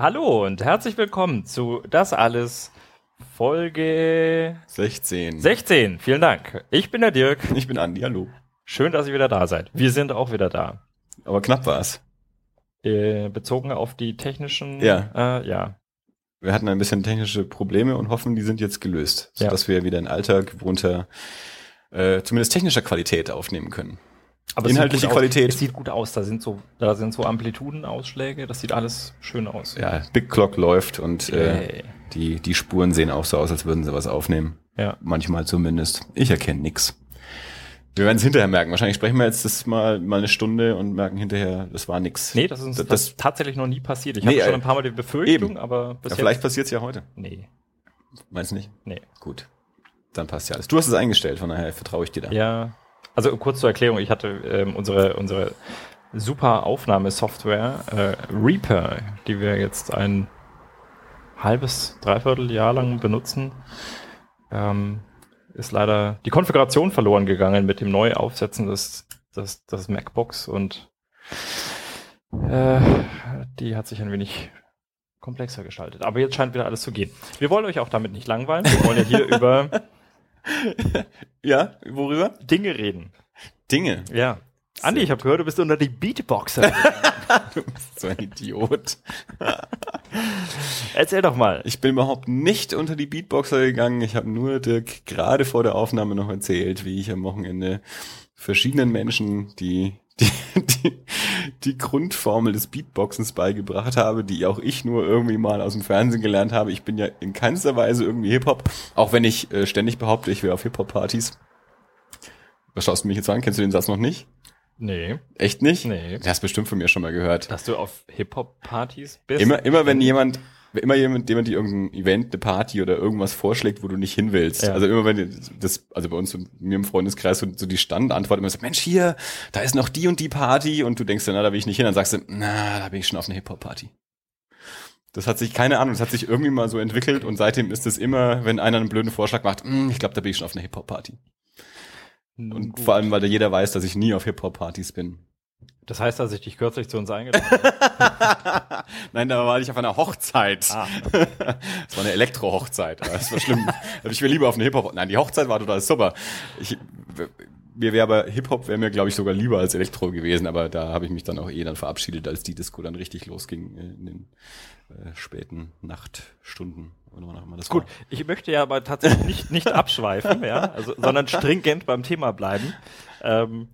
Hallo und herzlich willkommen zu Das alles Folge 16. 16. Vielen Dank. Ich bin der Dirk. Ich bin Andi, hallo. Schön, dass ihr wieder da seid. Wir sind auch wieder da. Aber knapp war's. Äh, bezogen auf die technischen. Ja. Äh, ja. Wir hatten ein bisschen technische Probleme und hoffen, die sind jetzt gelöst, Ja. sodass wir wieder in alter, gewohnter, äh, zumindest technischer Qualität aufnehmen können. Aber es sieht Inhaltliche gut aus. Qualität. Es sieht gut aus. Da sind so, da sind so Amplitudenausschläge. Das sieht alles schön aus. Ja, Big Clock läuft und äh, Yay. die, die Spuren sehen auch so aus, als würden sie was aufnehmen. Ja. Manchmal zumindest. Ich erkenne nix. Wir werden es hinterher merken. Wahrscheinlich sprechen wir jetzt das mal, mal eine Stunde und merken hinterher, das war nix. Nee, das ist uns Das- das, tatsächlich noch nie passiert. Ich Nee, hatte schon äh, ein paar Mal die Befürchtung, eben. aber Ja, bis vielleicht jetzt. passiert's ja heute. Nee. Meinst du nicht? Nee. Gut. Dann passt ja alles. Du hast es eingestellt, von daher vertraue ich dir da. Ja, also kurz zur Erklärung, ich hatte ähm, unsere, unsere super Aufnahmesoftware äh, Reaper, die wir jetzt ein halbes, dreiviertel Jahr lang benutzen, ähm, ist leider die Konfiguration verloren gegangen mit dem Neuaufsetzen des, des, des MacBooks und äh, die hat sich ein wenig komplexer gestaltet. Aber jetzt scheint wieder alles zu gehen. Wir wollen euch auch damit nicht langweilen. Wir wollen ja hier über Ja, worüber? Dinge reden. Dinge. Ja. Andi, ich habe gehört, du bist unter die Beatboxer. Du bist so ein Idiot. Erzähl doch mal. Ich bin überhaupt nicht unter die Beatboxer gegangen. Ich habe nur Dirk gerade vor der Aufnahme noch erzählt, wie ich am Wochenende verschiedenen Menschen die, die, die, die Grundformel des Beatboxens beigebracht habe, die auch ich nur irgendwie mal aus dem Fernsehen gelernt habe. Ich bin ja in keinster Weise irgendwie Hip-Hop, auch wenn ich äh, ständig behaupte, ich wäre auf Hip-Hop-Partys. Was schaust du mich jetzt an? Kennst du den Satz noch nicht? Nee, Echt nicht? Nee. Du hast bestimmt von mir schon mal gehört. dass du auf Hip-Hop-Partys bist. Immer, immer wenn jemand, immer jemand, jemand dir irgendein Event, eine Party oder irgendwas vorschlägt, wo du nicht hin willst. Ja. Also immer wenn das, also bei uns mir im Freundeskreis so, so die Standantwort immer so, Mensch, hier, da ist noch die und die Party und du denkst dann, na, da will ich nicht hin, dann sagst du, na, da bin ich schon auf einer Hip-Hop-Party. Das hat sich, keine Ahnung, das hat sich irgendwie mal so entwickelt und seitdem ist es immer, wenn einer einen blöden Vorschlag macht, "Hm, ich glaube, da bin ich schon auf einer Hip-Hop-Party. Und gut. vor allem, weil da jeder weiß, dass ich nie auf Hip-Hop-Partys bin. Das heißt, dass ich dich kürzlich zu uns eingeladen habe. Nein, da war ich auf einer Hochzeit. Ah. Das war eine Elektro-Hochzeit. aber Das war schlimm. Ich will lieber auf eine Hip-Hop. Nein, die Hochzeit war total super. Ich, mir wäre aber Hip-Hop wäre mir, glaube ich, sogar lieber als Elektro gewesen, aber da habe ich mich dann auch eh dann verabschiedet, als die Disco dann richtig losging äh, in den äh, späten Nachtstunden. Gut, war. ich möchte ja aber tatsächlich nicht, nicht abschweifen, ja, also, sondern stringent beim Thema bleiben. Ähm,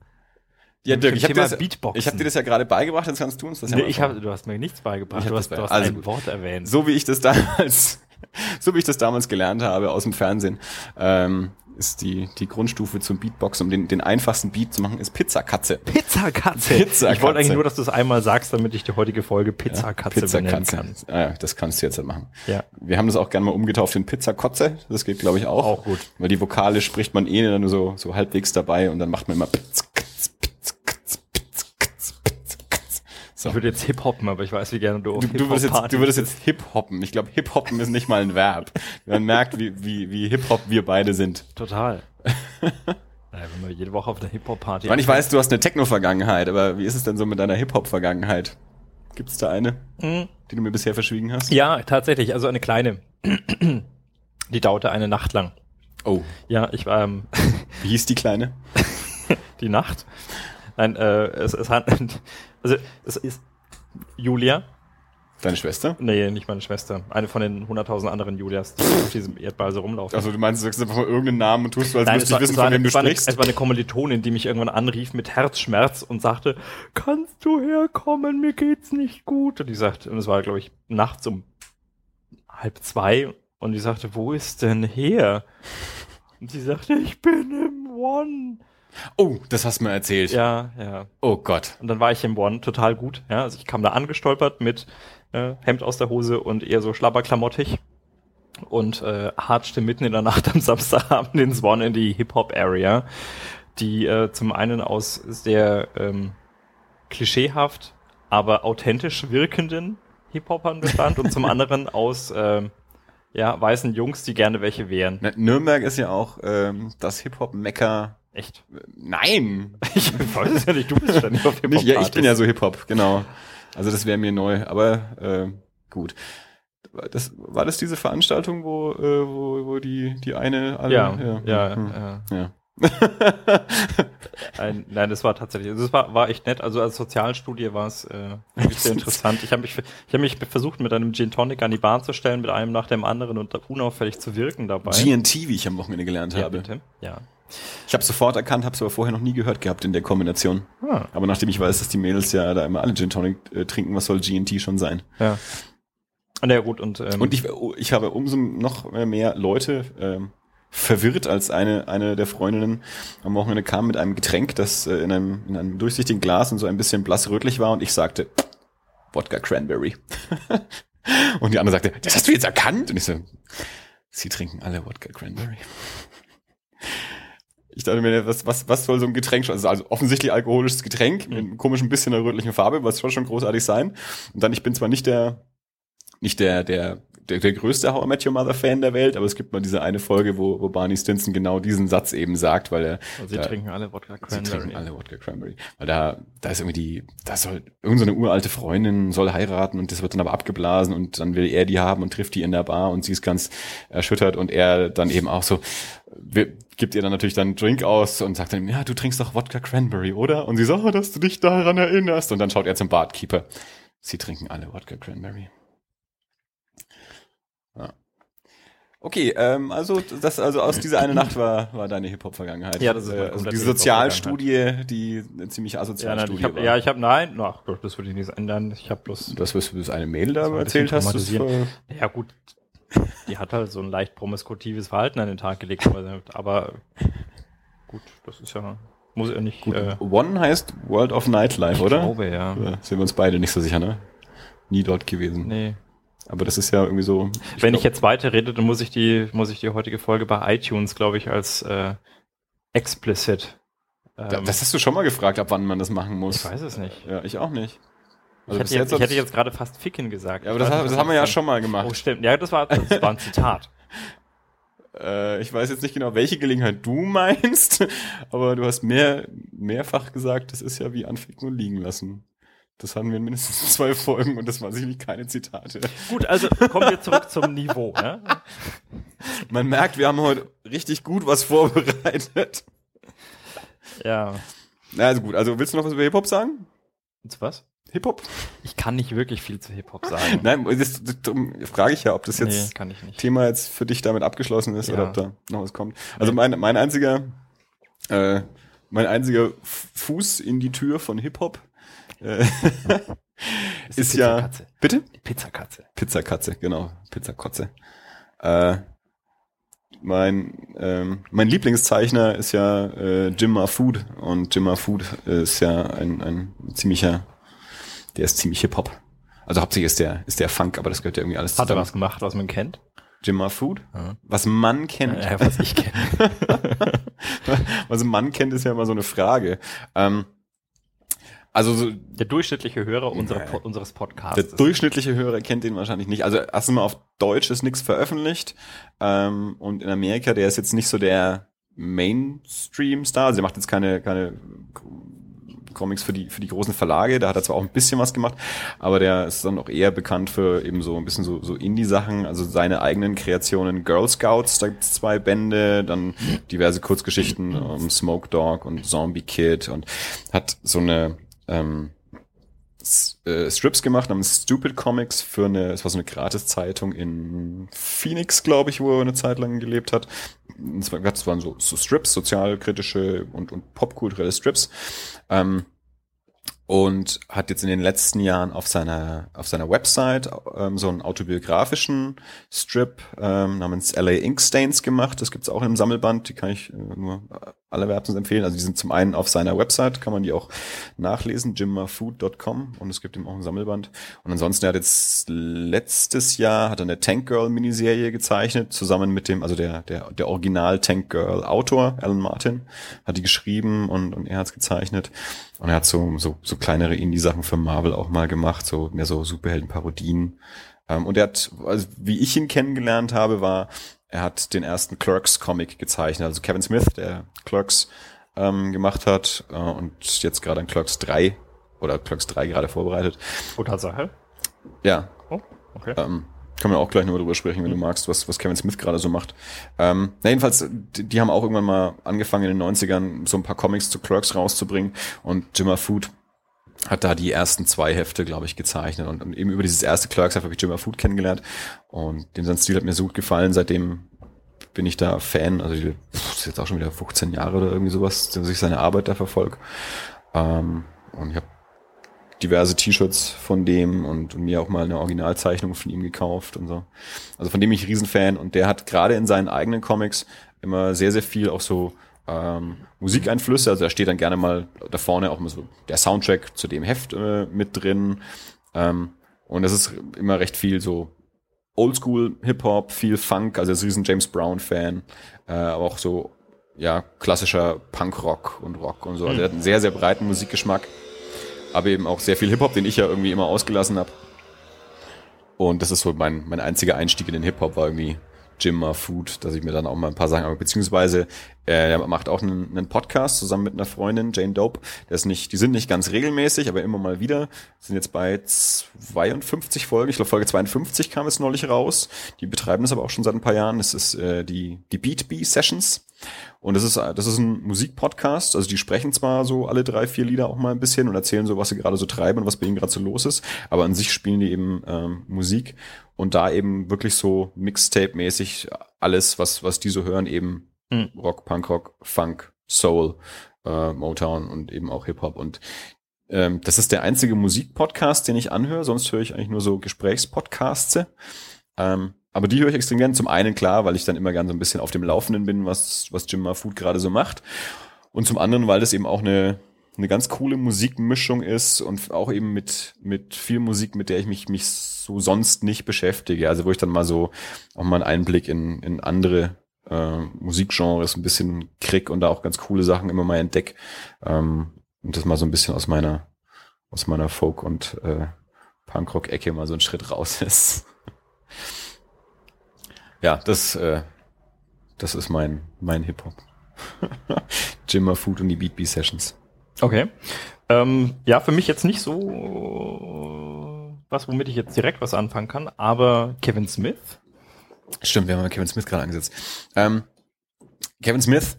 Ja, Dirk, ich habe dir, das- ich hab dir das ja gerade beigebracht, jetzt kannst du uns das ja nee, ich hab, du hast mir nichts beigebracht. Du hast, du hast also ein. Wort erwähnt. so wie ich das damals, so wie ich das damals gelernt habe aus dem Fernsehen, ähm, ist die, die Grundstufe zum Beatboxen, um den, den einfachsten Beat zu machen, ist Pizzakatze. Pizzakatze. Pizzakatze. Ich wollte eigentlich nur, dass du es einmal sagst, damit ich die heutige Folge Pizzakatze benennen Pizzakatze. kann. Ah, ja, das kannst du jetzt halt machen. Ja. Wir haben das auch gerne mal umgetauft in Pizzakotze. Das geht, glaube ich, auch. Auch gut. Weil die Vokale spricht man eh nur so, so halbwegs dabei und dann macht man immer Pizzakatz, So. Ich würde jetzt Hip-Hoppen, aber ich weiß, wie gerne du Du, du, würdest jetzt, du würdest jetzt Hip-Hoppen. Ich glaube, Hip-Hoppen ist nicht mal ein Verb. Man merkt, wie, wie, wie Hip-Hop wir beide sind. Total. naja, wenn wir jede Woche auf einer Hip-Hop-Party Ich ich weiß, du hast eine Techno-Vergangenheit, aber wie ist es denn so mit deiner Hip-Hop-Vergangenheit? Gibt es da eine, Mhm. die du mir bisher verschwiegen hast? Ja, tatsächlich, also eine kleine. Die dauerte eine Nacht lang. Oh, Ja, ich war ähm, wie hieß die Kleine? die Nacht. Nein, äh, es, es hat, also es ist Julia, Deine Schwester? nee, nicht meine Schwester, eine von den 100.000 anderen Julias, die auf diesem Erdball so rumlaufen. Also du meinst, du sagst einfach mal irgendeinen Namen und tust so, als Nein, müsste ich wissen, war von wem du war eine, sprichst. es war eine Kommilitonin, die mich irgendwann anrief mit Herzschmerz und sagte, kannst du herkommen, mir geht's nicht gut. Und die sagte, und es war, glaube ich, nachts um halb zwei und die sagte, wo ist denn her? Und sie sagte, ich bin im One. Oh, das hast du mir erzählt. Ja, ja. Oh Gott. Und dann war ich im One total gut. Ja, also ich kam da angestolpert mit äh, Hemd aus der Hose und eher so schlabberklamottig und äh, hatschte mitten in der Nacht am Samstagabend ins One in die Hip-Hop-Area, die äh, zum einen aus sehr ähm, klischeehaft, aber authentisch wirkenden Hip-Hopern bestand und zum anderen aus ähm, ja, weißen Jungs, die gerne welche wären. Nürnberg ist ja auch ähm, das Hip-Hop-Mecker. Echt? Nein! Ich weiß es ja nicht, du bist ständig auf Nicht, ja, ich bin ja so Hip-Hop, genau. Also das wäre mir neu, aber äh, Gut. Das, war das diese Veranstaltung, wo, äh, wo, wo die, die eine alle, Ja, ja, hm, ja. ja. Ein, nein, das war tatsächlich, also das war, war echt nett. Also als Sozialstudie war es äh, sehr interessant. Ich habe mich, ich habe mich versucht, mit einem Gin Tonic an die Bahn zu stellen, mit einem nach dem anderen und unauffällig zu wirken dabei. GNT, wie ich am Wochenende gelernt ja, habe. bitte. Ja. Ich habe sofort erkannt, habe es aber vorher noch nie gehört gehabt in der Kombination. Ah, Aber nachdem ich weiß, dass die Mädels ja da immer alle Gin Tonic äh, trinken, was soll GNT schon sein? ja. Na ja, gut, und, ähm, Und ich, ich habe umso noch mehr Leute ähm, verwirrt, als eine, eine der Freundinnen am Wochenende kam mit einem Getränk, das äh, in, einem, in einem durchsichtigen Glas und so ein bisschen blass rötlich war und ich sagte, Wodka Cranberry. und die andere sagte, das hast du jetzt erkannt? Und ich so, sie trinken alle Wodka Cranberry. Ich dachte mir, was, was, was soll so ein Getränk schon? Also, also offensichtlich alkoholisches Getränk mit einem komischen bisschen einer rötlichen Farbe, was soll schon großartig sein. Und dann, ich bin zwar nicht der, nicht der, der, der, der größte How I Met Your Mother Fan der Welt, aber es gibt mal diese eine Folge, wo, wo Barney Stinson genau diesen Satz eben sagt, weil er und sie da- trinken alle Wodka Sie Cranberry. trinken alle Wodka Cranberry. Weil da, da ist irgendwie die, da soll irgendeine so uralte Freundin soll heiraten und das wird dann aber abgeblasen und dann will er die haben und trifft die in der Bar und sie ist ganz erschüttert und er dann eben auch so, wir, gibt ihr dann natürlich dann einen Drink aus und sagt dann, ja, du trinkst doch Wodka Cranberry, oder? Und sie sagt, oh, dass du dich daran erinnerst. Und dann schaut er zum Barkeeper. Sie trinken alle Wodka Cranberry. Ja. Okay, ähm, also das, also aus dieser eine Nacht war, war deine Hip-Hop-Vergangenheit. Ja, das ist äh, also die Sozialstudie, die eine ziemliche Ja, nein, Asozialstudie ich hab, war. ja, ich habe nein, ach, Gott, das würde ich nicht ändern. Ich habe bloß das, was du das eine Mail da erzählt hast, das traumatisierend. Ja, gut. Die hat halt so ein leicht promiskutives Verhalten an den Tag gelegt, aber- gut, das ist ja, muss ja nicht, gut. äh, One heißt World of Nightlife, ich oder? glaube, ja. Ja, sind wir uns beide nicht so sicher, ne? Nie dort gewesen. Nee. Aber das ist ja irgendwie so. Wenn ich glaub- jetzt weiterrede, dann muss ich die, muss ich die heutige Folge bei iTunes, glaube ich, als äh, explicit. Ähm, Da- Das hast du schon mal gefragt, ab wann man das machen muss. ich weiß es nicht. Ja, ich auch nicht. Ich, bis hätte, jetzt, ich hätte jetzt gerade fast Ficken gesagt. Ja, aber Ich das, das haben wir ja schon mal gemacht. Oh, stimmt. Ja, das war, das war ein Zitat. Äh, ich weiß jetzt nicht genau, welche Gelegenheit du meinst, aber du hast mehr, mehrfach gesagt, das ist ja wie anficken und liegen lassen. Das hatten wir in mindestens zwei Folgen und das waren sicherlich keine Zitate. Gut, also kommen wir zurück zum Niveau. Ja? Man merkt, wir haben heute richtig gut was vorbereitet. ja. Na, also gut, also willst du noch was über Hip-Hop sagen? Und was? Hip-Hop? Ich kann nicht wirklich viel zu Hip-Hop sagen. Nein, das, das, darum frage ich ja, ob das jetzt nee, kann ich nicht. Thema jetzt für dich damit abgeschlossen ist Ja. oder ob da noch was kommt. Also mein, mein einziger, äh, mein einziger Fuß in die Tür von Hip-Hop äh, die ist ja, bitte? Die Pizzakatze. Pizzakatze, genau, Pizzakotze. Äh, mein, ähm, mein Lieblingszeichner ist ja äh, Jim Food und Jim Food ist ja ein, ein ziemlicher, der ist ziemlich Hip-Hop. Also hauptsächlich ist der, ist der Funk, aber das gehört ja irgendwie alles Hat er was gemacht, was man kennt? Jim Food? Ja. Was man kennt. Ja, was ich kenne. Was ein Mann kennt, ist ja immer so eine Frage. Ähm, also so, Der durchschnittliche Hörer unserer. Po- unseres der Podcasts. durchschnittliche Hörer kennt den wahrscheinlich nicht. Also erstmal auf Deutsch ist nichts veröffentlicht. Ähm, und in Amerika, der ist jetzt nicht so der Mainstream-Star. Also der macht jetzt keine, keine Comics für die, für die großen Verlage. Da hat er zwar auch ein bisschen was gemacht, aber der ist dann auch eher bekannt für eben so ein bisschen so, so Indie-Sachen, also seine eigenen Kreationen. Girl Scouts, da gibt's zwei Bände, dann diverse Kurzgeschichten, um Smoke Dog und Zombie Kid und hat so eine, ähm, äh, Strips gemacht namens Stupid Comics für eine, es war so eine Gratiszeitung in Phoenix, glaube ich, wo er eine Zeit lang gelebt hat. Es waren so, so Strips, sozialkritische und, und popkulturelle Strips. Ähm, und hat jetzt in den letzten Jahren auf seiner auf seiner Website ähm, so einen autobiografischen Strip ähm, namens LA Inkstains gemacht. Das gibt's auch im Sammelband, die kann ich äh, nur alle empfehlen. Also die sind zum einen auf seiner Website, kann man die auch nachlesen, jimmafood.com und es gibt ihm auch ein Sammelband. Und ansonsten er hat jetzt letztes Jahr hat er eine Tank Girl Miniserie gezeichnet, zusammen mit dem, also der, der, der Original Tank Girl Autor, Alan Martin, hat die geschrieben und, und er hat's gezeichnet. Und er hat so, so, so kleinere Indie-Sachen für Marvel auch mal gemacht, so mehr so Superhelden-Parodien. Ähm, und er hat, also wie ich ihn kennengelernt habe, war, er hat den ersten Clerks-Comic gezeichnet. Also Kevin Smith, der Clerks ähm, gemacht hat äh, und jetzt gerade an Clerks 3 oder Clerks 3 gerade vorbereitet. Oh, Tatsache. Ja. Oh, Okay. Ähm, können wir auch gleich nochmal drüber sprechen, wenn du magst, was, was Kevin Smith gerade so macht. Ähm, na jedenfalls, die, die haben auch irgendwann mal angefangen in den 90ern so ein paar Comics zu Clerks rauszubringen. Und Jimmer Food hat da die ersten zwei Hefte, glaube ich, gezeichnet. Und, und eben über dieses erste Clerks habe ich Jimmer Food kennengelernt. Und dem sein Stil hat mir so gut gefallen, seitdem bin ich da Fan, also die, pff, das ist jetzt auch schon wieder 15 Jahre oder irgendwie sowas, dass ich seine Arbeit da verfolge. Ähm, und ich habe diverse T-Shirts von dem und, und mir auch mal eine Originalzeichnung von ihm gekauft und so. Also von dem bin ich Riesenfan und der hat gerade in seinen eigenen Comics immer sehr, sehr viel auch so ähm, Musikeinflüsse. Also da steht dann gerne mal da vorne auch mal so der Soundtrack zu dem Heft äh, mit drin. Ähm, und das ist immer recht viel so Oldschool Hip-Hop, viel Funk, also er ist ein riesen James Brown-Fan, äh, aber auch so ja, klassischer Punk-Rock und Rock und so. Also er hat einen sehr, sehr breiten Musikgeschmack aber eben auch sehr viel Hip-Hop, den ich ja irgendwie immer ausgelassen habe. Und das ist so mein, mein einziger Einstieg in den Hip-Hop, war irgendwie Jimmer Food, dass ich mir dann auch mal ein paar Sachen, aber beziehungsweise äh, er macht auch einen, einen Podcast zusammen mit einer Freundin, Jane Dope. Der ist nicht, die sind nicht ganz regelmäßig, aber immer mal wieder. Sind jetzt bei 52 Folgen. Ich glaube, Folge 52 kam es neulich raus. Die betreiben das aber auch schon seit ein paar Jahren. Das ist äh, die, die Beat Bee Sessions. Und das ist, das ist ein Musikpodcast. Also die sprechen zwar so alle drei, vier Lieder auch mal ein bisschen und erzählen so, was sie gerade so treiben und was bei ihnen gerade so los ist. Aber an sich spielen die eben ähm, Musik und da eben wirklich so Mixtape-mäßig alles, was, was die so hören, eben mhm. Rock, Punkrock, Funk, Soul, äh, Motown und eben auch Hip-Hop. Und ähm, das ist der einzige Musikpodcast, den ich anhöre. Sonst höre ich eigentlich nur so Gesprächspodcasts. Ähm, aber die höre ich extrem gern. Zum einen klar, weil ich dann immer gern so ein bisschen auf dem Laufenden bin, was, was Jim Food gerade so macht. Und zum anderen, weil das eben auch eine, eine ganz coole Musikmischung ist und auch eben mit, mit viel Musik, mit der ich mich, mich so sonst nicht beschäftige. Also wo ich dann mal so auch mal einen Einblick in, in andere äh, Musikgenres ein bisschen krieg und da auch ganz coole Sachen immer mal entdeck. Ähm, und das mal so ein bisschen aus meiner, aus meiner Folk- und äh, Punkrock-Ecke mal so ein Schritt raus ist. Ja, das, äh, das ist mein, mein Hip-Hop. Jimmer Food und die Beat Bee Sessions. Okay. Ähm, ja, für mich jetzt nicht so was, womit ich jetzt direkt was anfangen kann, aber Kevin Smith. Stimmt, wir haben Kevin Smith gerade angesetzt. Ähm, Kevin Smith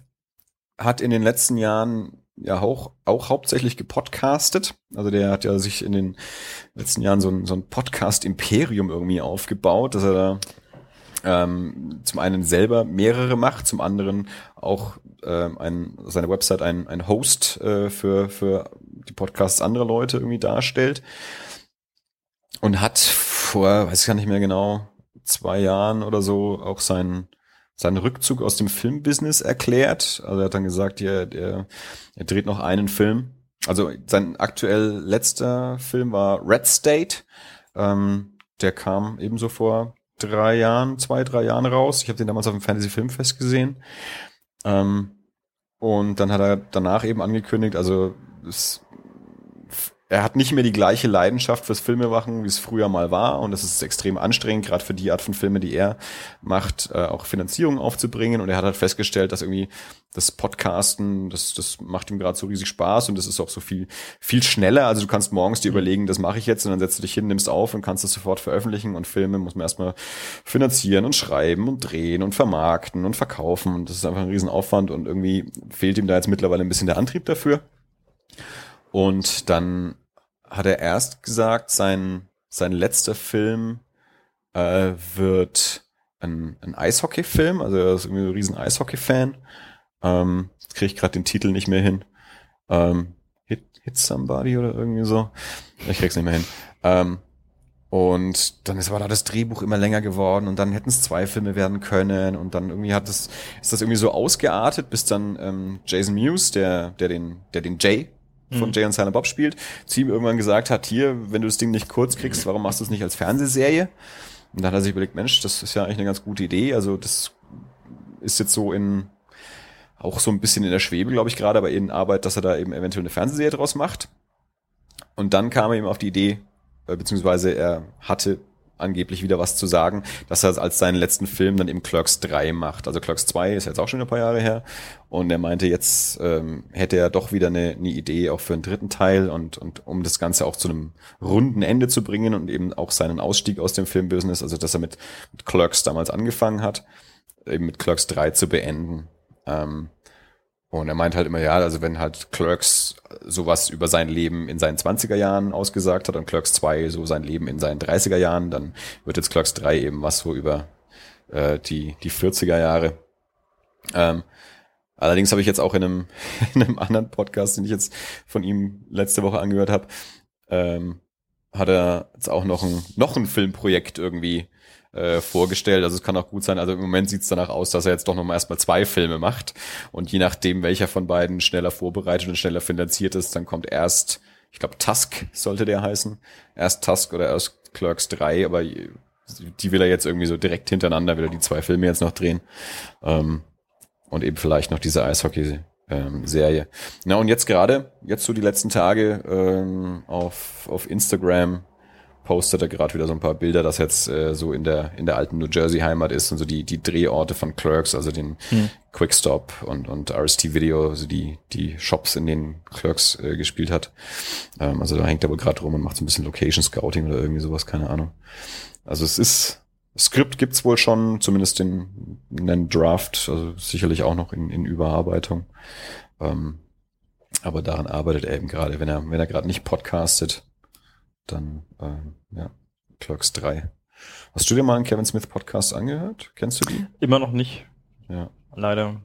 hat in den letzten Jahren ja auch, auch hauptsächlich gepodcastet. Also der hat ja sich in den letzten Jahren so ein, so ein Podcast-Imperium irgendwie aufgebaut, dass er da ähm, zum einen selber mehrere macht, zum anderen auch ähm, ein, seine Website ein, ein Host äh, für, für die Podcasts anderer Leute irgendwie darstellt. Und hat vor, weiß ich gar nicht mehr genau, zwei Jahren oder so auch seinen, seinen Rückzug aus dem Filmbusiness erklärt. Also er hat dann gesagt, ja, er, er dreht noch einen Film. Also sein aktuell letzter Film war Red State. Ähm, der kam ebenso vor drei Jahren, zwei, drei Jahren raus. Ich habe den damals auf dem Fantasy Filmfest gesehen. Ähm, und dann hat er danach eben angekündigt, also es er hat nicht mehr die gleiche Leidenschaft fürs Filmemachen, wie es früher mal war. Und es ist extrem anstrengend, gerade für die Art von Filme, die er macht, äh, auch Finanzierung aufzubringen. Und er hat halt festgestellt, dass irgendwie das Podcasten, das, das macht ihm gerade so riesig Spaß und das ist auch so viel, viel schneller. Also du kannst morgens dir mhm. überlegen, das mache ich jetzt und dann setzt du dich hin, nimmst auf und kannst das sofort veröffentlichen. Und Filme muss man erstmal finanzieren und schreiben und drehen und vermarkten und verkaufen. Und das ist einfach ein Riesenaufwand und irgendwie fehlt ihm da jetzt mittlerweile ein bisschen der Antrieb dafür. Und dann hat er erst gesagt, sein, sein letzter Film äh, wird ein, ein Eishockey-Film. Also er ist irgendwie ein riesen Eishockey-Fan. Ähm, jetzt kriege ich gerade den Titel nicht mehr hin. Ähm, Hit, Hit Somebody oder irgendwie so. Ich krieg's nicht mehr hin. Ähm, und dann ist aber da das Drehbuch immer länger geworden und dann hätten es zwei Filme werden können und dann irgendwie hat das, ist das irgendwie so ausgeartet, bis dann ähm, Jason Mewes, der, der den, der den Jay von mhm. Jay und Silent Bob spielt, zu ihm irgendwann gesagt hat, hier, wenn du das Ding nicht kurz kriegst, warum machst du es nicht als Fernsehserie? Und dann hat er sich überlegt, Mensch, das ist ja eigentlich eine ganz gute Idee. Also das ist jetzt so in auch so ein bisschen in der Schwebe, glaube ich, gerade, aber in Arbeit, dass er da eben eventuell eine Fernsehserie draus macht. Und dann kam er eben auf die Idee, äh, beziehungsweise er hatte angeblich wieder was zu sagen, dass er als seinen letzten Film dann eben Clerks 3 macht. Also Clerks 2 ist jetzt auch schon ein paar Jahre her. Und er meinte, jetzt ähm, hätte er doch wieder eine, eine Idee auch für einen dritten Teil und, und um das Ganze auch zu einem runden Ende zu bringen und eben auch seinen Ausstieg aus dem Filmbusiness, also dass er mit, mit Clerks damals angefangen hat, eben mit Clerks 3 zu beenden. Ähm, und er meint halt immer, ja, also wenn halt Clerks sowas über sein Leben in seinen 20er Jahren ausgesagt hat und Clerks 2 so sein Leben in seinen 30er Jahren, dann wird jetzt Clerks 3 eben was so über äh, die, die 40er Jahre. Ähm, allerdings habe ich jetzt auch in einem, in einem anderen Podcast, den ich jetzt von ihm letzte Woche angehört habe, ähm, hat er jetzt auch noch ein, noch ein Filmprojekt irgendwie äh, vorgestellt. Also es kann auch gut sein. Also im Moment sieht es danach aus, dass er jetzt doch noch mal erstmal zwei Filme macht. Und je nachdem, welcher von beiden schneller vorbereitet und schneller finanziert ist, dann kommt erst, ich glaube, Tusk sollte der heißen. Erst Tusk oder erst Clerks 3, aber die will er jetzt irgendwie so direkt hintereinander, will er die zwei Filme jetzt noch drehen. Ähm, und eben vielleicht noch diese Eishockey. Ähm, Serie. Na und jetzt gerade, jetzt so die letzten Tage ähm, auf, auf Instagram postet er gerade wieder so ein paar Bilder, dass jetzt äh, so in der in der alten New Jersey Heimat ist und so die die Drehorte von Clerks, also den hm. Quickstop und und RST Video, also die die Shops, in denen Clerks äh, gespielt hat. Ähm, also da hängt er wohl gerade rum und macht so ein bisschen Location Scouting oder irgendwie sowas, keine Ahnung. Also es ist Skript gibt's wohl schon, zumindest in, in den Draft, also sicherlich auch noch in, in Überarbeitung. Ähm, aber daran arbeitet er eben gerade, wenn er wenn er gerade nicht podcastet dann ähm, ja, Clerks 3. Hast du dir mal einen Kevin Smith Podcast angehört? Kennst du die? Immer noch nicht. Ja. Leider.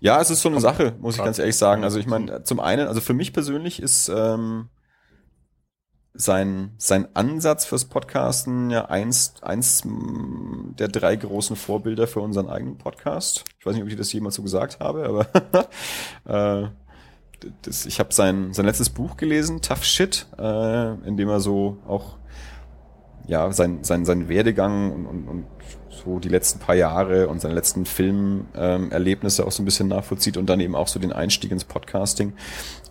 Ja, es ist so eine Sache, muss ich ganz ehrlich sagen. Also ich meine, zum einen, also für mich persönlich ist ähm, sein, sein Ansatz fürs Podcasten ja eins, eins der drei großen Vorbilder für unseren eigenen Podcast. Ich weiß nicht, ob ich das jemals so gesagt habe, aber äh, das, ich habe sein, sein letztes Buch gelesen, Tough Shit, äh, in dem er so auch ja sein, sein, sein Werdegang und, und, und so die letzten paar Jahre und seine letzten Filmerlebnisse ähm, auch so ein bisschen nachvollzieht und dann eben auch so den Einstieg ins Podcasting.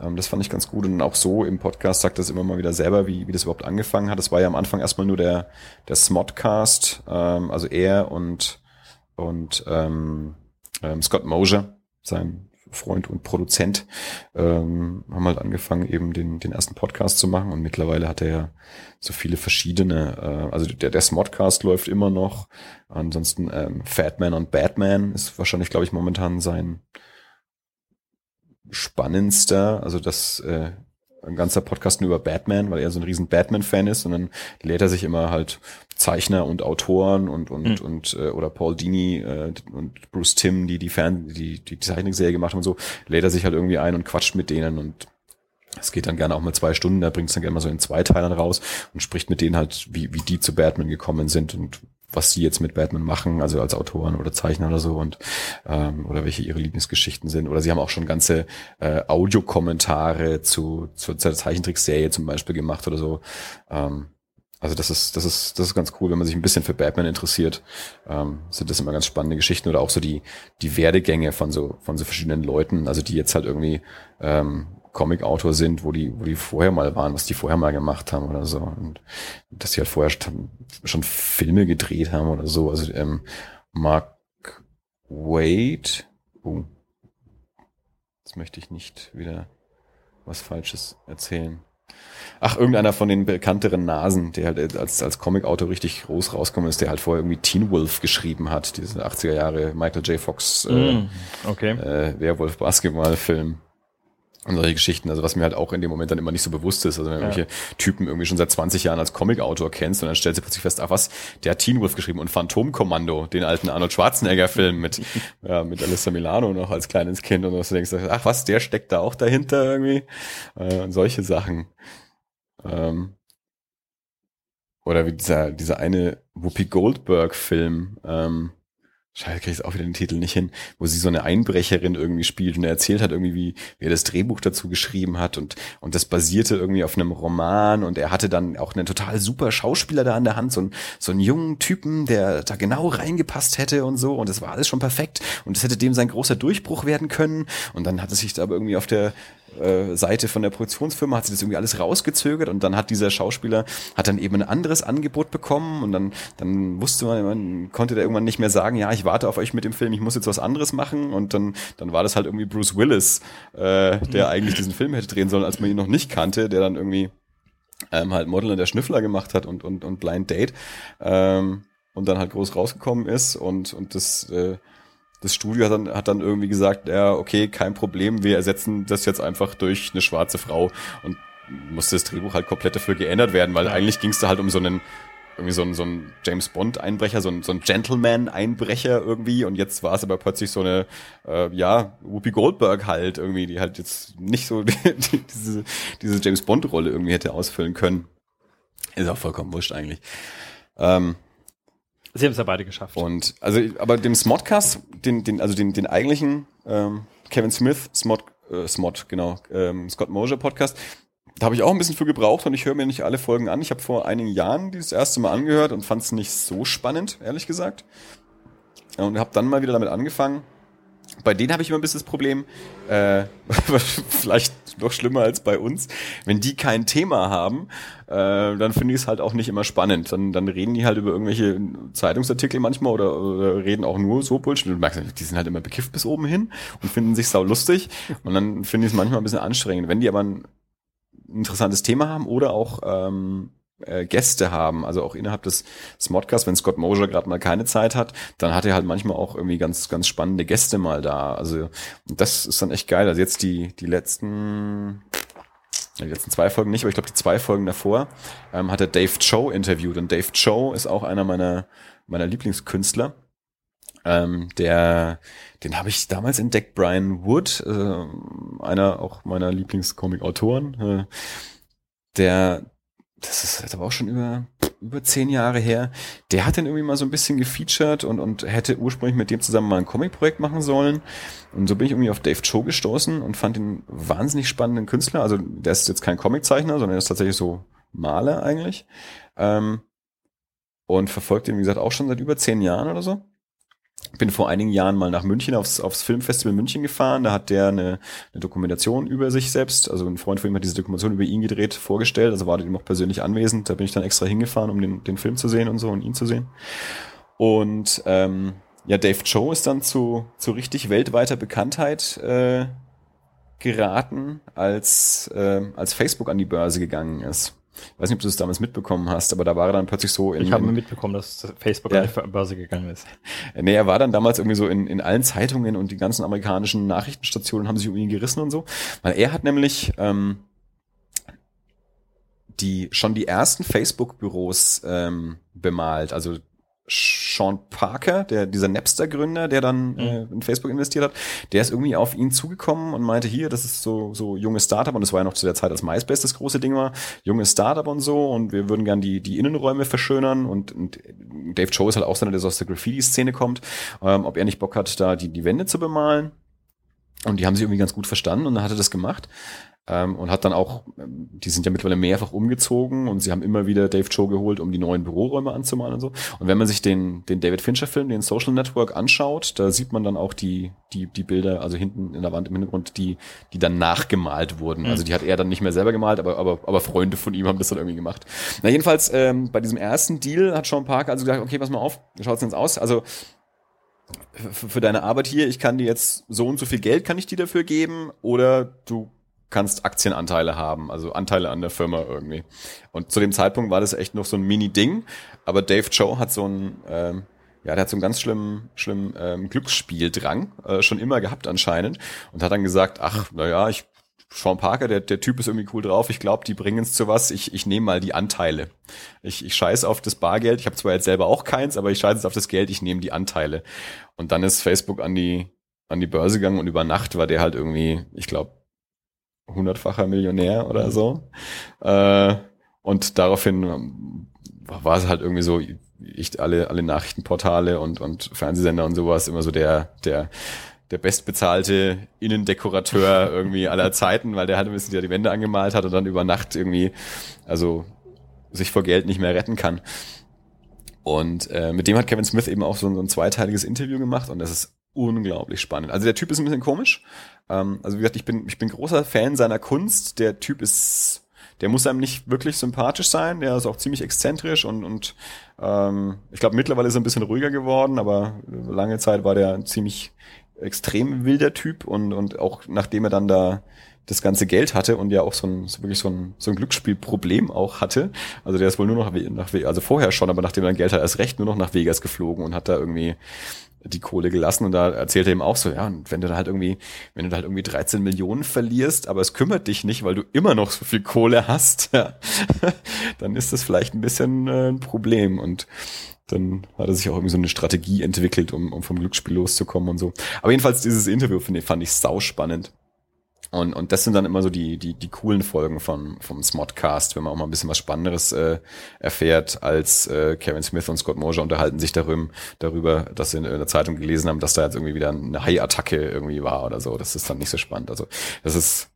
Ähm, das fand ich ganz gut und auch so im Podcast sagt das immer mal wieder selber, wie, wie das überhaupt angefangen hat. Das war ja am Anfang erstmal nur der, der Smodcast, ähm, also er und, und ähm, ähm, Scott Mosier, sein Freund und Produzent, ähm, haben halt angefangen, eben den, den ersten Podcast zu machen. Und mittlerweile hat er ja so viele verschiedene, äh, also der, der Smodcast läuft immer noch, ansonsten ähm, Fatman und Batman ist wahrscheinlich, glaube ich, momentan sein spannendster, also das äh, ein ganzer Podcast nur über Batman, weil er so ein riesen Batman-Fan ist. Und dann lädt er sich immer halt Zeichner und Autoren und und mhm. und äh, oder Paul Dini äh, und Bruce Tim, die die Fan die die Zeichnungsserie gemacht haben und so, lädt er sich halt irgendwie ein und quatscht mit denen. Und es geht dann gerne auch mal zwei Stunden, da bringt es dann gerne mal so in zwei Teilen raus und spricht mit denen halt, wie, wie die zu Batman gekommen sind. Und was sie jetzt mit Batman machen, also als Autoren oder Zeichner oder so und ähm, oder welche ihre Lieblingsgeschichten sind. Oder sie haben auch schon ganze äh, Audiokommentare zu, zu zur Zeichentrickserie zum Beispiel gemacht oder so. Ähm, also das ist, das ist, das ist ganz cool, wenn man sich ein bisschen für Batman interessiert, ähm, sind das immer ganz spannende Geschichten oder auch so die, die Werdegänge von so, von so verschiedenen Leuten, also die jetzt halt irgendwie ähm, Comic-Autor sind, wo die, wo die vorher mal waren, was die vorher mal gemacht haben oder so. Und dass die halt vorher schon Filme gedreht haben oder so. Also ähm, Mark Wade, oh, jetzt möchte ich nicht wieder was Falsches erzählen. Ach, irgendeiner von den bekannteren Nasen, der halt als, als Comic-Autor richtig groß rauskommen ist, der halt vorher irgendwie Teen Wolf geschrieben hat, diese 80er Jahre Michael J. Fox äh, mm, okay. äh, Werwolf-Basketball-Film und solche Geschichten, also was mir halt auch in dem Moment dann immer nicht so bewusst ist. Also wenn du ja. irgendwelche Typen irgendwie schon seit 20 Jahren als Comic-Autor kennst und dann stellst du plötzlich fest, ach was, der hat Teen Wolf geschrieben und Phantomkommando, den alten Arnold Schwarzenegger-Film mit, ja, mit Alyssa Milano noch als kleines Kind und was du denkst, ach was, der steckt da auch dahinter irgendwie. Äh, und solche Sachen. Ähm, oder wie dieser, dieser eine Whoopi Goldberg-Film, ähm, Scheiße, krieg ich auch wieder den Titel nicht hin, wo sie so eine Einbrecherin irgendwie spielt und er erzählt hat irgendwie, wie, wie er das Drehbuch dazu geschrieben hat und, und das basierte irgendwie auf einem Roman und er hatte dann auch einen total super Schauspieler da an der Hand, so, ein, so einen jungen Typen, der da genau reingepasst hätte und so und das war alles schon perfekt und das hätte dem sein großer Durchbruch werden können und dann hat es sich da aber irgendwie auf der äh, Seite von der Produktionsfirma hat sie das irgendwie alles rausgezögert und dann hat dieser Schauspieler hat dann eben ein anderes Angebot bekommen und dann dann wusste man, man konnte der irgendwann nicht mehr sagen, ja, ich warte auf euch mit dem Film, ich muss jetzt was anderes machen und dann dann war das halt irgendwie Bruce Willis, äh, der eigentlich diesen Film hätte drehen sollen, als man ihn noch nicht kannte, der dann irgendwie ähm, halt Model und der Schnüffler gemacht hat und und und Blind Date ähm, und dann halt groß rausgekommen ist und und das äh, das Studio hat dann, hat dann irgendwie gesagt, ja, okay, kein Problem, wir ersetzen das jetzt einfach durch eine schwarze Frau und musste das Drehbuch halt komplett dafür geändert werden, weil ja. eigentlich ging es da halt um so einen irgendwie so ein, so ein James Bond Einbrecher, so ein, so ein Gentleman Einbrecher irgendwie und jetzt war es aber plötzlich so eine äh, ja Whoopi Goldberg halt irgendwie, die halt jetzt nicht so die, die, diese diese James Bond Rolle irgendwie hätte ausfüllen können. Ist auch vollkommen wurscht eigentlich. Ähm, Sie haben es ja beide geschafft. Und also, aber dem Smodcast, den, den, also den, den eigentlichen ähm, Kevin Smith, Smod, äh, Smod, genau, ähm, Scott Mosier Podcast, da habe ich auch ein bisschen für gebraucht und ich höre mir nicht alle Folgen an. Ich habe vor einigen Jahren dieses erste Mal angehört und fand es nicht so spannend, ehrlich gesagt. Und habe dann mal wieder damit angefangen bei denen habe ich immer ein bisschen das Problem, äh, vielleicht noch schlimmer als bei uns, wenn die kein Thema haben, äh, dann finde ich es halt auch nicht immer spannend. Dann, dann reden die halt über irgendwelche Zeitungsartikel manchmal oder, oder reden auch nur so Bullshit. Du merkst, die sind halt immer bekifft bis oben hin und finden sich sau lustig. Und dann finde ich es manchmal ein bisschen anstrengend. Wenn die aber ein interessantes Thema haben oder auch ähm, äh, Gäste haben, also auch innerhalb des Smodcasts, wenn Scott Mosier gerade mal keine Zeit hat, dann hat er halt manchmal auch irgendwie ganz, ganz spannende Gäste mal da. Also das ist dann echt geil. Also jetzt die, die letzten, die letzten zwei Folgen nicht, aber ich glaube die zwei Folgen davor ähm, hat er Dave Cho interviewt und Dave Cho ist auch einer meiner, meiner Lieblingskünstler. Ähm, der, den habe ich damals entdeckt, Brian Wood, äh, einer auch meiner Lieblingscomic-Autoren. Äh, der, das ist jetzt aber auch schon über, über zehn Jahre her, der hat den irgendwie mal so ein bisschen gefeatured und, und hätte ursprünglich mit dem zusammen mal ein Comic-Projekt machen sollen. Und so bin ich irgendwie auf Dave Cho gestoßen und fand ihn wahnsinnig spannenden Künstler. Also der ist jetzt kein Comiczeichner, sondern er ist tatsächlich so Maler eigentlich. Ähm, und verfolgt ihn, wie gesagt, auch schon seit über zehn Jahren oder so bin vor einigen Jahren mal nach München aufs, aufs Filmfestival München gefahren. Da hat der eine, eine Dokumentation über sich selbst, also ein Freund von ihm hat diese Dokumentation über ihn gedreht, vorgestellt. Also war ihm auch persönlich anwesend. Da bin ich dann extra hingefahren, um den, den Film zu sehen und so und ihn zu sehen. Und ähm, ja, Dave Cho ist dann zu, zu richtig weltweiter Bekanntheit äh, geraten, als, äh, als Facebook an die Börse gegangen ist. Ich weiß nicht, ob du das damals mitbekommen hast, aber da war er dann plötzlich so in. Ich habe mitbekommen, dass Facebook ja. an die Börse gegangen ist. Nee, er war dann damals irgendwie so in, in allen Zeitungen und die ganzen amerikanischen Nachrichtenstationen haben sich um ihn gerissen und so. Weil er hat nämlich ähm, die schon die ersten Facebook-Büros ähm, bemalt. Also Sean Parker, der, dieser Napster-Gründer, der dann mhm. äh, in Facebook investiert hat, der ist irgendwie auf ihn zugekommen und meinte, hier, das ist so, so junges Startup und das war ja noch zu der Zeit, als MySpace das große Ding war, junges Startup und so und wir würden gern die, die Innenräume verschönern und, und Dave Cho ist halt auch so einer, der so aus der Graffiti-Szene kommt, ähm, ob er nicht Bock hat, da die, die Wände zu bemalen. Und die haben sich irgendwie ganz gut verstanden und dann hat er das gemacht. Ähm, und hat dann auch, die sind ja mittlerweile mehrfach umgezogen und sie haben immer wieder Dave Cho geholt, um die neuen Büroräume anzumalen und so. Und wenn man sich den, den David Fincher Film, den Social Network anschaut, da sieht man dann auch die, die, die Bilder, also hinten in der Wand im Hintergrund, die, die dann nachgemalt wurden. Mhm. Also die hat er dann nicht mehr selber gemalt, aber, aber, aber Freunde von ihm haben das dann irgendwie gemacht. Na, jedenfalls, ähm, bei diesem ersten Deal hat Sean Parker also gesagt, okay, pass mal auf, schaut's denn jetzt aus? Also, für deine Arbeit hier, ich kann dir jetzt so und so viel Geld kann ich dir dafür geben oder du kannst Aktienanteile haben, also Anteile an der Firma irgendwie. Und zu dem Zeitpunkt war das echt noch so ein Mini-Ding, aber Dave Cho hat so ein, ähm, ja, der hat so einen ganz schlimmen, schlimmen ähm, Glücksspieldrang äh, schon immer gehabt anscheinend und hat dann gesagt, ach, naja, ich Sean Parker, der, der Typ ist irgendwie cool drauf. Ich glaube, die bringen es zu was. Ich, ich nehme mal die Anteile. Ich, ich scheiß auf das Bargeld. Ich habe zwar jetzt selber auch keins, aber ich scheiße jetzt auf das Geld. Ich nehme die Anteile. Und dann ist Facebook an die an die Börse gegangen und über Nacht war der halt irgendwie, ich glaube, hundertfacher Millionär oder so. Äh, und daraufhin ähm, war es halt irgendwie so, ich alle, alle Nachrichtenportale und, und Fernsehsender und sowas immer so der, der, der bestbezahlte Innendekorateur irgendwie aller Zeiten, weil der halt ein bisschen die Wände angemalt hat und dann über Nacht irgendwie, also sich vor Geld nicht mehr retten kann. Und äh, mit dem hat Kevin Smith eben auch so, so ein zweiteiliges Interview gemacht und das ist unglaublich spannend. Also der Typ ist ein bisschen komisch. Ähm, also wie gesagt, ich bin, ich bin großer Fan seiner Kunst. Der Typ ist der muss einem nicht wirklich sympathisch sein, der ist auch ziemlich exzentrisch und, und ähm, ich glaube mittlerweile ist er ein bisschen ruhiger geworden, aber lange Zeit war der ein ziemlich extrem wilder Typ und, und auch nachdem er dann da das ganze Geld hatte und ja auch so ein so wirklich so ein, so ein Glücksspielproblem auch hatte. Also der ist wohl nur noch nach also vorher schon, aber nachdem er Geld hat, erst recht nur noch nach Vegas geflogen und hat da irgendwie die Kohle gelassen und da erzählt er ihm auch so, ja, und wenn du da halt irgendwie, wenn du da halt irgendwie 13 Millionen verlierst, aber es kümmert dich nicht, weil du immer noch so viel Kohle hast, ja, dann ist das vielleicht ein bisschen äh, ein Problem und dann hat er sich auch irgendwie so eine Strategie entwickelt, um, um vom Glücksspiel loszukommen und so. Aber jedenfalls dieses Interview finde ich, fand ich sau spannend. Und, und das sind dann immer so die, die, die coolen Folgen vom, vom Smodcast, wenn man auch mal ein bisschen was Spannenderes äh, erfährt, als äh, Kevin Smith und Scott Mosier unterhalten sich darüber, darüber, dass sie in, in der Zeitung gelesen haben, dass da jetzt irgendwie wieder eine Hai-Attacke irgendwie war oder so. Das ist dann nicht so spannend. Also das ist,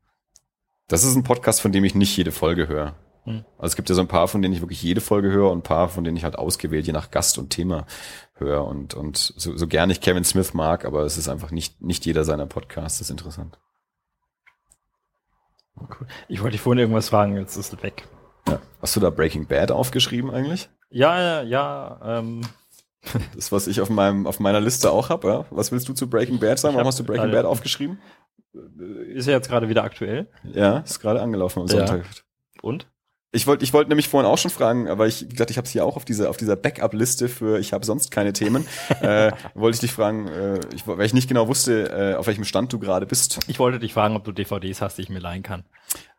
das ist ein Podcast, von dem ich nicht jede Folge höre. Hm. Also es gibt ja so ein paar, von denen ich wirklich jede Folge höre und ein paar, von denen ich halt ausgewählt, je nach Gast und Thema höre. Und, und so, so gern ich Kevin Smith mag, aber es ist einfach nicht, nicht jeder seiner Podcasts ist interessant. Cool. Ich wollte dich vorhin irgendwas fragen, jetzt ist es weg. Ja. Hast du da Breaking Bad aufgeschrieben eigentlich? Ja, ja, ja. Ähm. Das, was ich auf, meinem, auf meiner Liste auch habe. Ja? Was willst du zu Breaking Bad sagen? Warum hast du Breaking Bad aufgeschrieben? Ist er jetzt gerade wieder aktuell? Ja, ist gerade angelaufen am Sonntag. Ja. Und? Ich wollte ich wollte nämlich vorhin auch schon fragen, aber ich gesagt, ich habe es hier auch auf dieser auf dieser Backup-Liste für ich habe sonst keine Themen. äh, wollte ich dich fragen, äh, ich, weil ich nicht genau wusste, äh, auf welchem Stand du gerade bist. Ich wollte dich fragen, ob du DVDs hast, die ich mir leihen kann.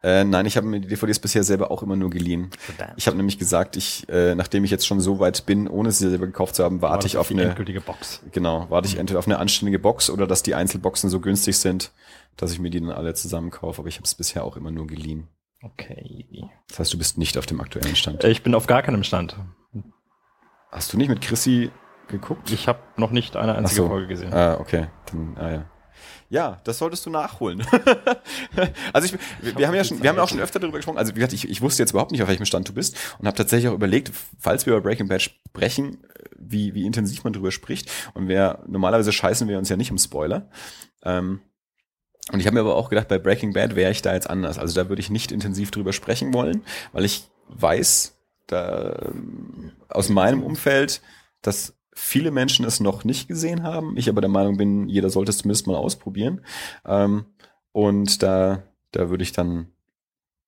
Äh, nein, ich habe mir die DVDs bisher selber auch immer nur geliehen. Verdammt. Ich habe nämlich gesagt, ich, äh, nachdem ich jetzt schon so weit bin, ohne sie selber gekauft zu haben, warte ich auf eine endgültige Box. Genau, warte ich entweder auf eine anständige Box oder dass die Einzelboxen so günstig sind, dass ich mir die dann alle zusammen kaufe. Aber ich habe es bisher auch immer nur geliehen. Okay. Das heißt, du bist nicht auf dem aktuellen Stand. Ich bin auf gar keinem Stand. Hast du nicht mit Chrissy geguckt? Ich habe noch nicht eine einzige so. Folge gesehen. Ah, okay. Dann, ah, ja. Ja, das solltest du nachholen. also ich, wir, wir haben ja schon, wir haben ja auch schon öfter darüber gesprochen. Also wie gesagt, ich, ich wusste jetzt überhaupt nicht, auf welchem Stand du bist und habe tatsächlich auch überlegt, falls wir über Breaking Bad sprechen, wie, wie intensiv man darüber spricht. Und wer normalerweise scheißen wir uns ja nicht um Spoiler. Ähm, und ich habe mir aber auch gedacht, bei Breaking Bad wäre ich da jetzt anders. Also da würde ich nicht intensiv drüber sprechen wollen, weil ich weiß, da, aus meinem Umfeld, dass viele Menschen es noch nicht gesehen haben. Ich aber der Meinung bin, jeder sollte es zumindest mal ausprobieren. Ähm, und da, da würde ich dann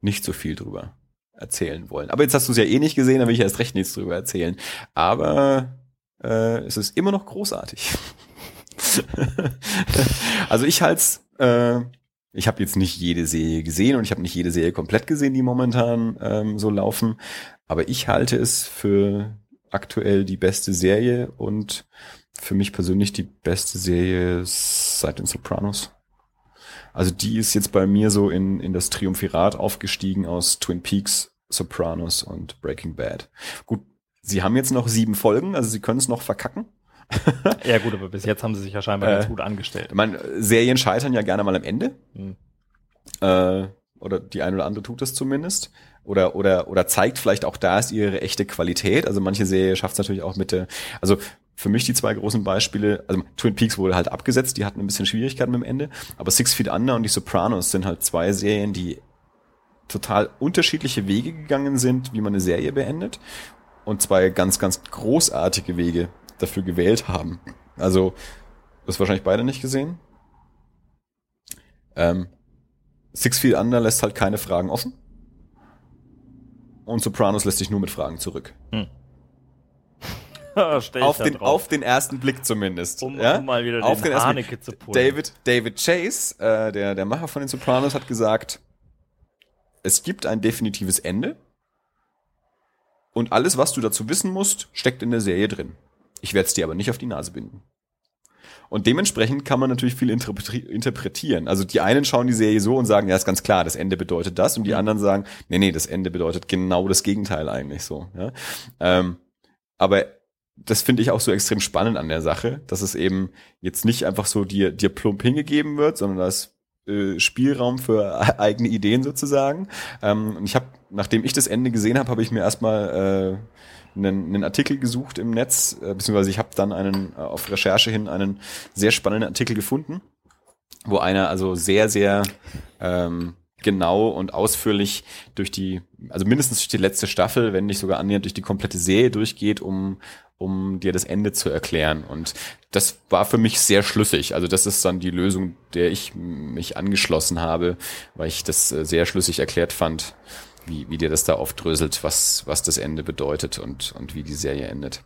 nicht so viel drüber erzählen wollen. Aber jetzt hast du es ja eh nicht gesehen, da will ich erst recht nichts drüber erzählen. Aber äh, es ist immer noch großartig. also ich halte es äh, ich habe jetzt nicht jede Serie gesehen und ich habe nicht jede Serie komplett gesehen, die momentan ähm, so laufen. Aber ich halte es für aktuell die beste Serie und für mich persönlich die beste Serie seit den Sopranos. Also die ist jetzt bei mir so in, in das Triumphirat aufgestiegen aus Twin Peaks, Sopranos und Breaking Bad. Gut, sie haben jetzt noch sieben Folgen, also sie können es noch verkacken. ja gut, aber bis jetzt haben sie sich ja scheinbar äh, ganz gut angestellt. Ich meine, Serien scheitern ja gerne mal am Ende. Hm. Äh, oder die eine oder andere tut das zumindest. Oder, oder, oder zeigt vielleicht auch da ist ihre echte Qualität. Also manche Serie schafft es natürlich auch mit der, also für mich die zwei großen Beispiele, also Twin Peaks wurde halt abgesetzt, die hatten ein bisschen Schwierigkeiten mit dem Ende, aber Six Feet Under und die Sopranos sind halt zwei Serien, die total unterschiedliche Wege gegangen sind, wie man eine Serie beendet und zwei ganz, ganz großartige Wege, dafür gewählt haben. Also, das wahrscheinlich beide nicht gesehen. Ähm, Six Feet Under lässt halt keine Fragen offen. Und Sopranos lässt sich nur mit Fragen zurück. Hm. auf, den, auf den ersten Blick zumindest. Um, ja? um mal wieder auf den, den Haneke zu pullen. David, David Chase, äh, der, der Macher von den Sopranos, hat gesagt, es gibt ein definitives Ende. Und alles, was du dazu wissen musst, steckt in der Serie drin. Ich werde es dir aber nicht auf die Nase binden. Und dementsprechend kann man natürlich viel interpretieren. Also die einen schauen die Serie so und sagen, ja, ist ganz klar, das Ende bedeutet das. Und die mhm. anderen sagen, nee, nee, das Ende bedeutet genau das Gegenteil eigentlich so. Ja? Ähm, aber das finde ich auch so extrem spannend an der Sache, dass es eben jetzt nicht einfach so dir, dir plump hingegeben wird, sondern dass äh, Spielraum für eigene Ideen sozusagen. Ähm, und ich habe, nachdem ich das Ende gesehen habe, habe ich mir erstmal äh, einen, einen Artikel gesucht im Netz, äh, beziehungsweise ich habe dann einen äh, auf Recherche hin einen sehr spannenden Artikel gefunden, wo einer also sehr, sehr ähm, genau und ausführlich durch die, also mindestens durch die letzte Staffel, wenn nicht sogar annähernd durch die komplette Serie durchgeht, um um dir das Ende zu erklären. Und das war für mich sehr schlüssig. Also das ist dann die Lösung, der ich mich angeschlossen habe, weil ich das äh, sehr schlüssig erklärt fand, wie, wie dir das da aufdröselt, was, was das Ende bedeutet und, und wie die Serie endet.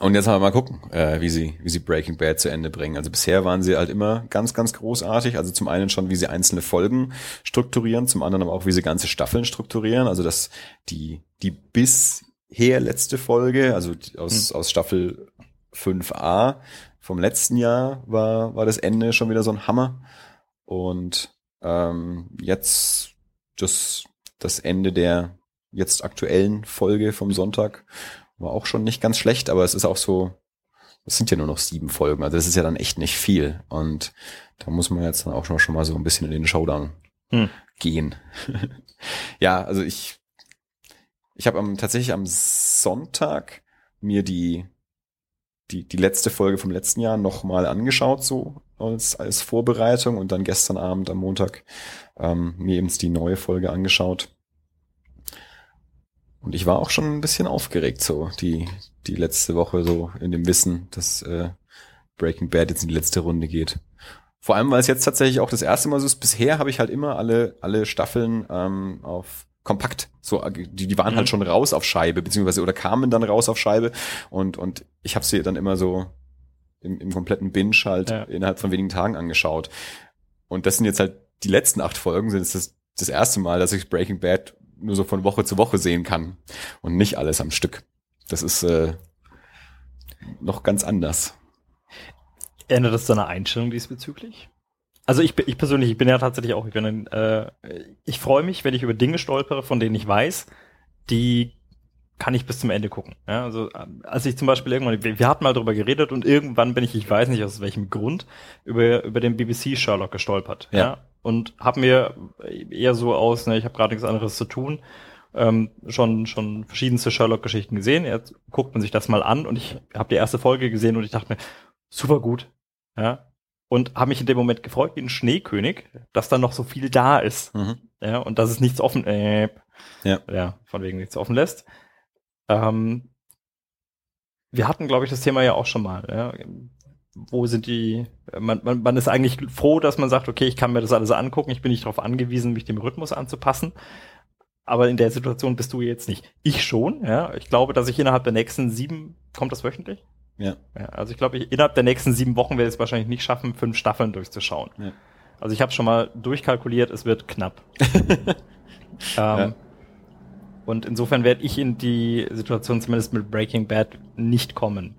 Und jetzt haben wir mal gucken, äh, wie sie, wie sie Breaking Bad zu Ende bringen. Also bisher waren sie halt immer ganz, ganz großartig. Also zum einen schon, wie sie einzelne Folgen strukturieren, zum anderen aber auch, wie sie ganze Staffeln strukturieren. Also dass die, die bisher letzte Folge, also aus, hm. aus Staffel 5a vom letzten Jahr war, war das Ende schon wieder so ein Hammer. Und ähm, jetzt das, das Ende der jetzt aktuellen Folge vom Sonntag war auch schon nicht ganz schlecht, aber es ist auch so, es sind ja nur noch sieben Folgen, also das ist ja dann echt nicht viel. Und da muss man jetzt dann auch schon, schon mal so ein bisschen in den Showdown hm. gehen. ja, also ich, ich habe am, tatsächlich am Sonntag mir die, die, die letzte Folge vom letzten Jahr nochmal angeschaut, so als, als Vorbereitung und dann gestern Abend am Montag ähm, mir eben die neue Folge angeschaut. Und ich war auch schon ein bisschen aufgeregt, so die, die letzte Woche, so in dem Wissen, dass äh, Breaking Bad jetzt in die letzte Runde geht. Vor allem, weil es jetzt tatsächlich auch das erste Mal so ist, bisher habe ich halt immer alle, alle Staffeln ähm, auf kompakt. So, die, die waren halt mhm. halt schon raus auf Scheibe, beziehungsweise oder kamen dann raus auf Scheibe und, und ich habe sie dann immer so im, im kompletten Binge halt ja. innerhalb von wenigen Tagen angeschaut. Und das sind jetzt halt die letzten acht Folgen, sind es das, das erste Mal, dass ich Breaking Bad nur so von Woche zu Woche sehen kann und nicht alles am Stück. Das ist äh, noch ganz anders. Ändert das deine Einstellung diesbezüglich? Also ich, ich persönlich, ich bin ja tatsächlich auch, ich bin ein, äh, ich freue mich, wenn ich über Dinge stolpere, von denen ich weiß, die kann ich bis zum Ende gucken. Ja, also als ich zum Beispiel irgendwann, wir, wir hatten mal darüber geredet und irgendwann bin ich, ich weiß nicht aus welchem Grund, über, über den BBC Sherlock gestolpert. Ja. ja und habe mir eher so aus, ne, ich habe gerade nichts anderes zu tun, ähm, schon schon verschiedenste Sherlock-Geschichten gesehen. Jetzt guckt man sich das mal an und ich habe die erste Folge gesehen und ich dachte mir, super gut, ja. Und habe mich in dem Moment gefreut wie ein Schneekönig, dass da noch so viel da ist. Mhm. Ja, und dass es nichts offen, äh, ja. ja, von wegen nichts offen lässt. Ähm, wir hatten, glaube ich, das Thema ja auch schon mal. Ja wo sind die, man, man, man ist eigentlich froh, dass man sagt, okay, ich kann mir das alles angucken, ich bin nicht darauf angewiesen, mich dem Rhythmus anzupassen. Aber in der Situation bist du jetzt nicht. Ich schon, ja. Ich glaube, dass ich innerhalb der nächsten sieben, kommt das wöchentlich? Ja. ja also ich glaube, ich, innerhalb der nächsten sieben Wochen werde ich es wahrscheinlich nicht schaffen, fünf Staffeln durchzuschauen. Ja. Also ich habe schon mal durchkalkuliert, es wird knapp. ähm, ja. Und insofern werde ich in die Situation zumindest mit Breaking Bad nicht kommen.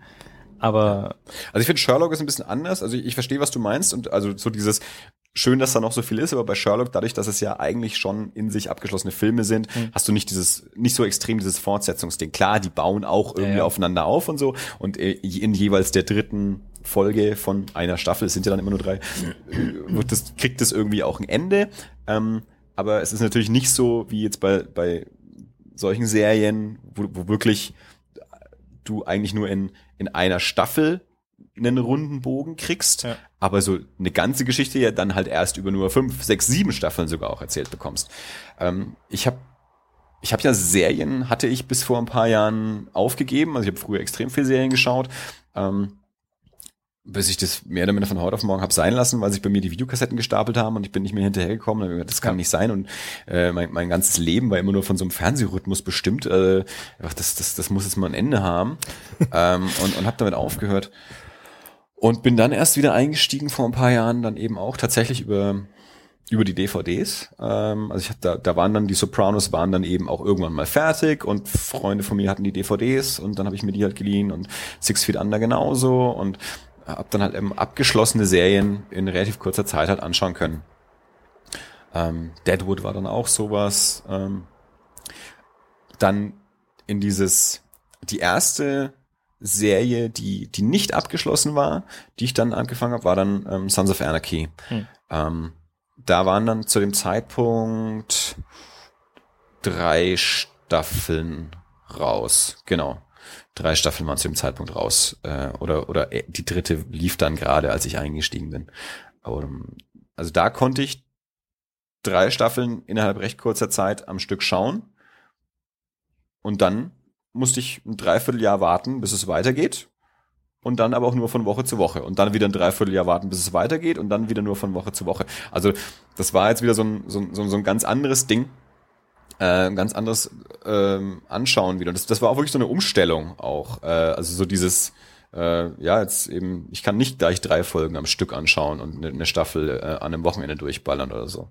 Aber. Also ich finde Sherlock ist ein bisschen anders. Also ich, ich verstehe, was du meinst. Und also so dieses, schön, dass da noch so viel ist, aber bei Sherlock, dadurch, dass es ja eigentlich schon in sich abgeschlossene Filme sind, mhm. hast du nicht dieses, nicht so extrem dieses Fortsetzungsding. Klar, die bauen auch irgendwie ja, ja. aufeinander auf und so. Und äh, in jeweils der dritten Folge von einer Staffel, es sind ja dann immer nur drei, wird das, kriegt das irgendwie auch ein Ende. Ähm, aber es ist natürlich nicht so wie jetzt bei, bei solchen Serien, wo, wo wirklich du eigentlich nur in, in einer Staffel einen runden Bogen kriegst, ja. Aber so eine ganze Geschichte ja dann halt erst über nur fünf, sechs, sieben Staffeln sogar auch erzählt bekommst. Ähm, ich habe ich hab ja Serien, hatte ich bis vor ein paar Jahren aufgegeben, also ich habe früher extrem viel Serien geschaut. Ähm, bis ich das mehr oder minder von heute auf morgen habe sein lassen, weil sich bei mir die Videokassetten gestapelt haben und ich bin nicht mehr hinterhergekommen. Das kann nicht sein und äh, mein, mein ganzes Leben war immer nur von so einem Fernsehrhythmus bestimmt. Äh, das, das, das muss jetzt mal ein Ende haben ähm, und, und habe damit aufgehört und bin dann erst wieder eingestiegen vor ein paar Jahren, dann eben auch tatsächlich über über die DVDs. Ähm, also ich hatte, da, da waren dann die Sopranos waren dann eben auch irgendwann mal fertig und Freunde von mir hatten die DVDs und dann habe ich mir die halt geliehen und Six Feet Under genauso und habe dann halt eben abgeschlossene Serien in relativ kurzer Zeit halt anschauen können. Ähm, Deadwood war dann auch sowas. Ähm, dann in dieses, die erste Serie, die, die nicht abgeschlossen war, die ich dann angefangen habe, war dann ähm, Sons of Anarchy. Hm. Ähm, da waren dann zu dem Zeitpunkt drei Staffeln raus. Genau. Drei Staffeln waren zu dem Zeitpunkt raus. Äh, oder, oder äh, die dritte lief dann gerade, als ich eingestiegen bin. Aber, ähm, also da konnte ich drei Staffeln innerhalb recht kurzer Zeit am Stück schauen. Und dann musste ich ein Dreivierteljahr warten, bis es weitergeht. Und dann aber auch nur von Woche zu Woche. Und dann wieder ein Dreivierteljahr warten, bis es weitergeht. Und dann wieder nur von Woche zu Woche. Also das war jetzt wieder so ein, so, so, so ein ganz anderes Ding. Äh, ein ganz anderes ähm, Anschauen wieder. Das, das war auch wirklich so eine Umstellung auch. Äh, also so dieses, äh, ja, jetzt eben, ich kann nicht gleich drei Folgen am Stück anschauen und eine, eine Staffel äh, an einem Wochenende durchballern oder so.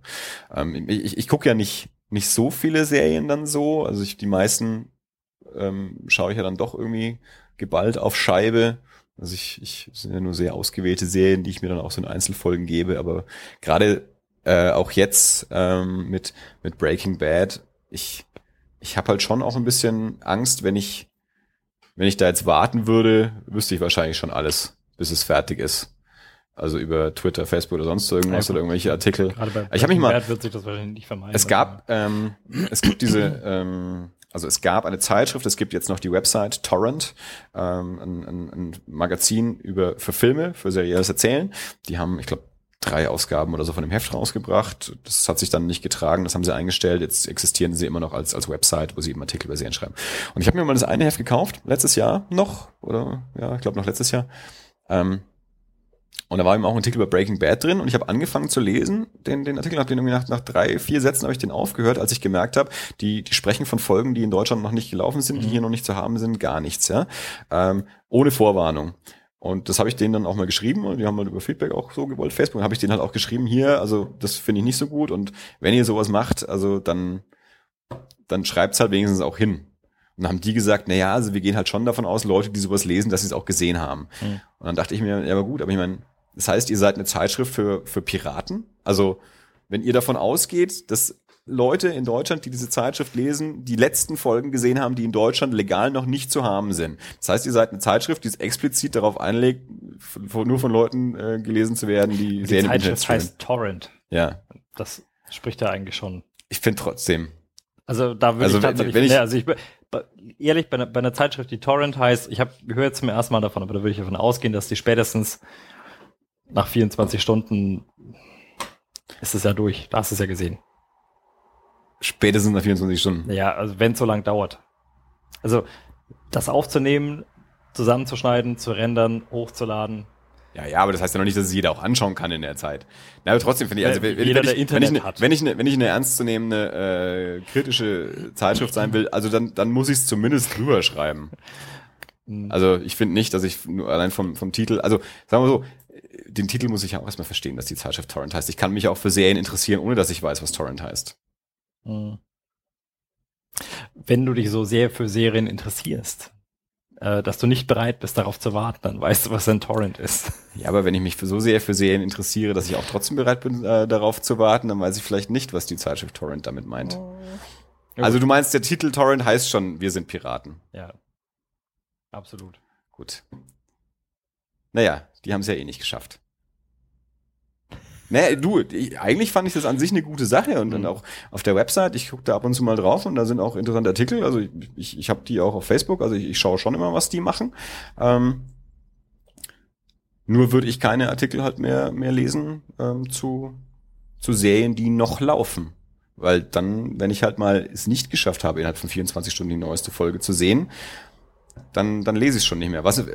Ähm, ich ich gucke ja nicht, nicht so viele Serien dann so. Also ich, die meisten ähm, schaue ich ja dann doch irgendwie geballt auf Scheibe. Also ich, ich sind ja nur sehr ausgewählte Serien, die ich mir dann auch so in Einzelfolgen gebe, aber gerade äh, auch jetzt ähm, mit, mit Breaking Bad, ich, ich habe halt schon auch ein bisschen Angst, wenn ich, wenn ich da jetzt warten würde, wüsste ich wahrscheinlich schon alles, bis es fertig ist. Also über Twitter, Facebook oder sonst irgendwas ja, oder irgendwelche Artikel. Gerade bei ich habe mich mal. Wird sich das wahrscheinlich nicht vermeiden. Es gab, ähm, es gibt diese ähm, also es gab eine Zeitschrift, es gibt jetzt noch die Website Torrent, ähm, ein, ein, ein Magazin über für Filme, für serielles Erzählen. Die haben, ich glaube, drei Ausgaben oder so von dem Heft rausgebracht. Das hat sich dann nicht getragen, das haben sie eingestellt. Jetzt existieren sie immer noch als, als Website, wo sie eben Artikel über Serien schreiben. Und ich habe mir mal das eine Heft gekauft, letztes Jahr noch, oder ja, ich glaube noch letztes Jahr. Ähm, und da war eben auch ein Artikel über Breaking Bad drin und ich habe angefangen zu lesen, den, den Artikel, habe den irgendwie nach, nach drei, vier Sätzen habe ich den aufgehört, als ich gemerkt habe, die, die sprechen von Folgen, die in Deutschland noch nicht gelaufen sind, mhm. die hier noch nicht zu haben sind, gar nichts, ja. Ähm, ohne Vorwarnung. Und das habe ich denen dann auch mal geschrieben und die haben halt über Feedback auch so gewollt. Facebook habe ich denen halt auch geschrieben, hier, also das finde ich nicht so gut und wenn ihr sowas macht, also dann, dann schreibt's halt wenigstens auch hin. Und dann haben die gesagt, na ja, also wir gehen halt schon davon aus, Leute, die sowas lesen, dass sie es auch gesehen haben. Mhm. Und dann dachte ich mir, ja, aber gut, aber ich meine, das heißt, ihr seid eine Zeitschrift für, für Piraten? Also, wenn ihr davon ausgeht, dass Leute in Deutschland, die diese Zeitschrift lesen, die letzten Folgen gesehen haben, die in Deutschland legal noch nicht zu haben sind. Das heißt, ihr seid eine Zeitschrift, die es explizit darauf einlegt, von, nur von Leuten äh, gelesen zu werden, die, die Serien Zeitschrift heißt Torrent. Ja. Das spricht ja eigentlich schon. Ich finde trotzdem. Also da würde also ich tatsächlich, wenn ich, nee, also ich ehrlich bei einer, bei einer Zeitschrift, die Torrent heißt, ich habe höre jetzt zum ersten Mal davon, aber da würde ich davon ausgehen, dass die spätestens nach 24 Stunden ist es ja durch. Da hast du es ja gesehen. Spätestens nach 24 Stunden. Ja, also wenn es so lang dauert. Also das aufzunehmen, zusammenzuschneiden, zu rendern, hochzuladen. Ja, ja, aber das heißt ja noch nicht, dass es jeder auch anschauen kann in der Zeit. Na, aber trotzdem finde ich, also wenn, jeder, wenn, ich, wenn, ich, ne, wenn, ich eine, wenn ich eine ernstzunehmende äh, kritische Zeitschrift sein will, also dann, dann muss ich es zumindest drüber schreiben. Hm. Also ich finde nicht, dass ich nur allein vom, vom Titel, also sagen wir so, den Titel muss ich ja auch erstmal verstehen, dass die Zeitschrift Torrent heißt. Ich kann mich auch für Serien interessieren, ohne dass ich weiß, was Torrent heißt. Hm. Wenn du dich so sehr für Serien interessierst, dass du nicht bereit bist, darauf zu warten, dann weißt du, was ein Torrent ist. Ja, aber wenn ich mich für so sehr für Serien interessiere, dass ich auch trotzdem bereit bin, äh, darauf zu warten, dann weiß ich vielleicht nicht, was die Zeitschrift Torrent damit meint. Oh. Also du meinst, der Titel Torrent heißt schon, wir sind Piraten. Ja. Absolut. Gut. Naja, die haben es ja eh nicht geschafft. Naja, du, ich, eigentlich fand ich das an sich eine gute Sache und mhm. dann auch auf der Website, ich gucke da ab und zu mal drauf und da sind auch interessante Artikel. Also ich, ich, ich habe die auch auf Facebook, also ich, ich schaue schon immer, was die machen. Ähm, nur würde ich keine Artikel halt mehr, mehr lesen ähm, zu, zu Serien, die noch laufen. Weil dann, wenn ich halt mal es nicht geschafft habe, innerhalb von 24 Stunden die neueste Folge zu sehen, dann, dann lese ich es schon nicht mehr. Was äh,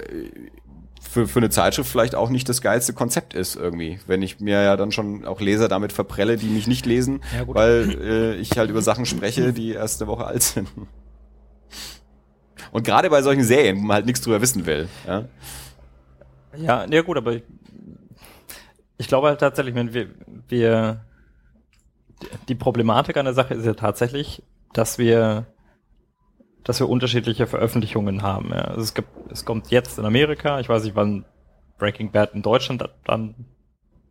für, für eine Zeitschrift vielleicht auch nicht das geilste Konzept ist irgendwie, wenn ich mir ja dann schon auch Leser damit verprelle, die mich nicht lesen, ja, weil äh, ich halt über Sachen spreche, die erst eine Woche alt sind. Und gerade bei solchen Serien, wo man halt nichts drüber wissen will. Ja, ja, ja gut, aber ich, ich glaube halt tatsächlich, wenn wir, wir die Problematik an der Sache ist ja tatsächlich, dass wir dass wir unterschiedliche Veröffentlichungen haben. Ja. Also es gibt, es kommt jetzt in Amerika, ich weiß nicht, wann Breaking Bad in Deutschland dann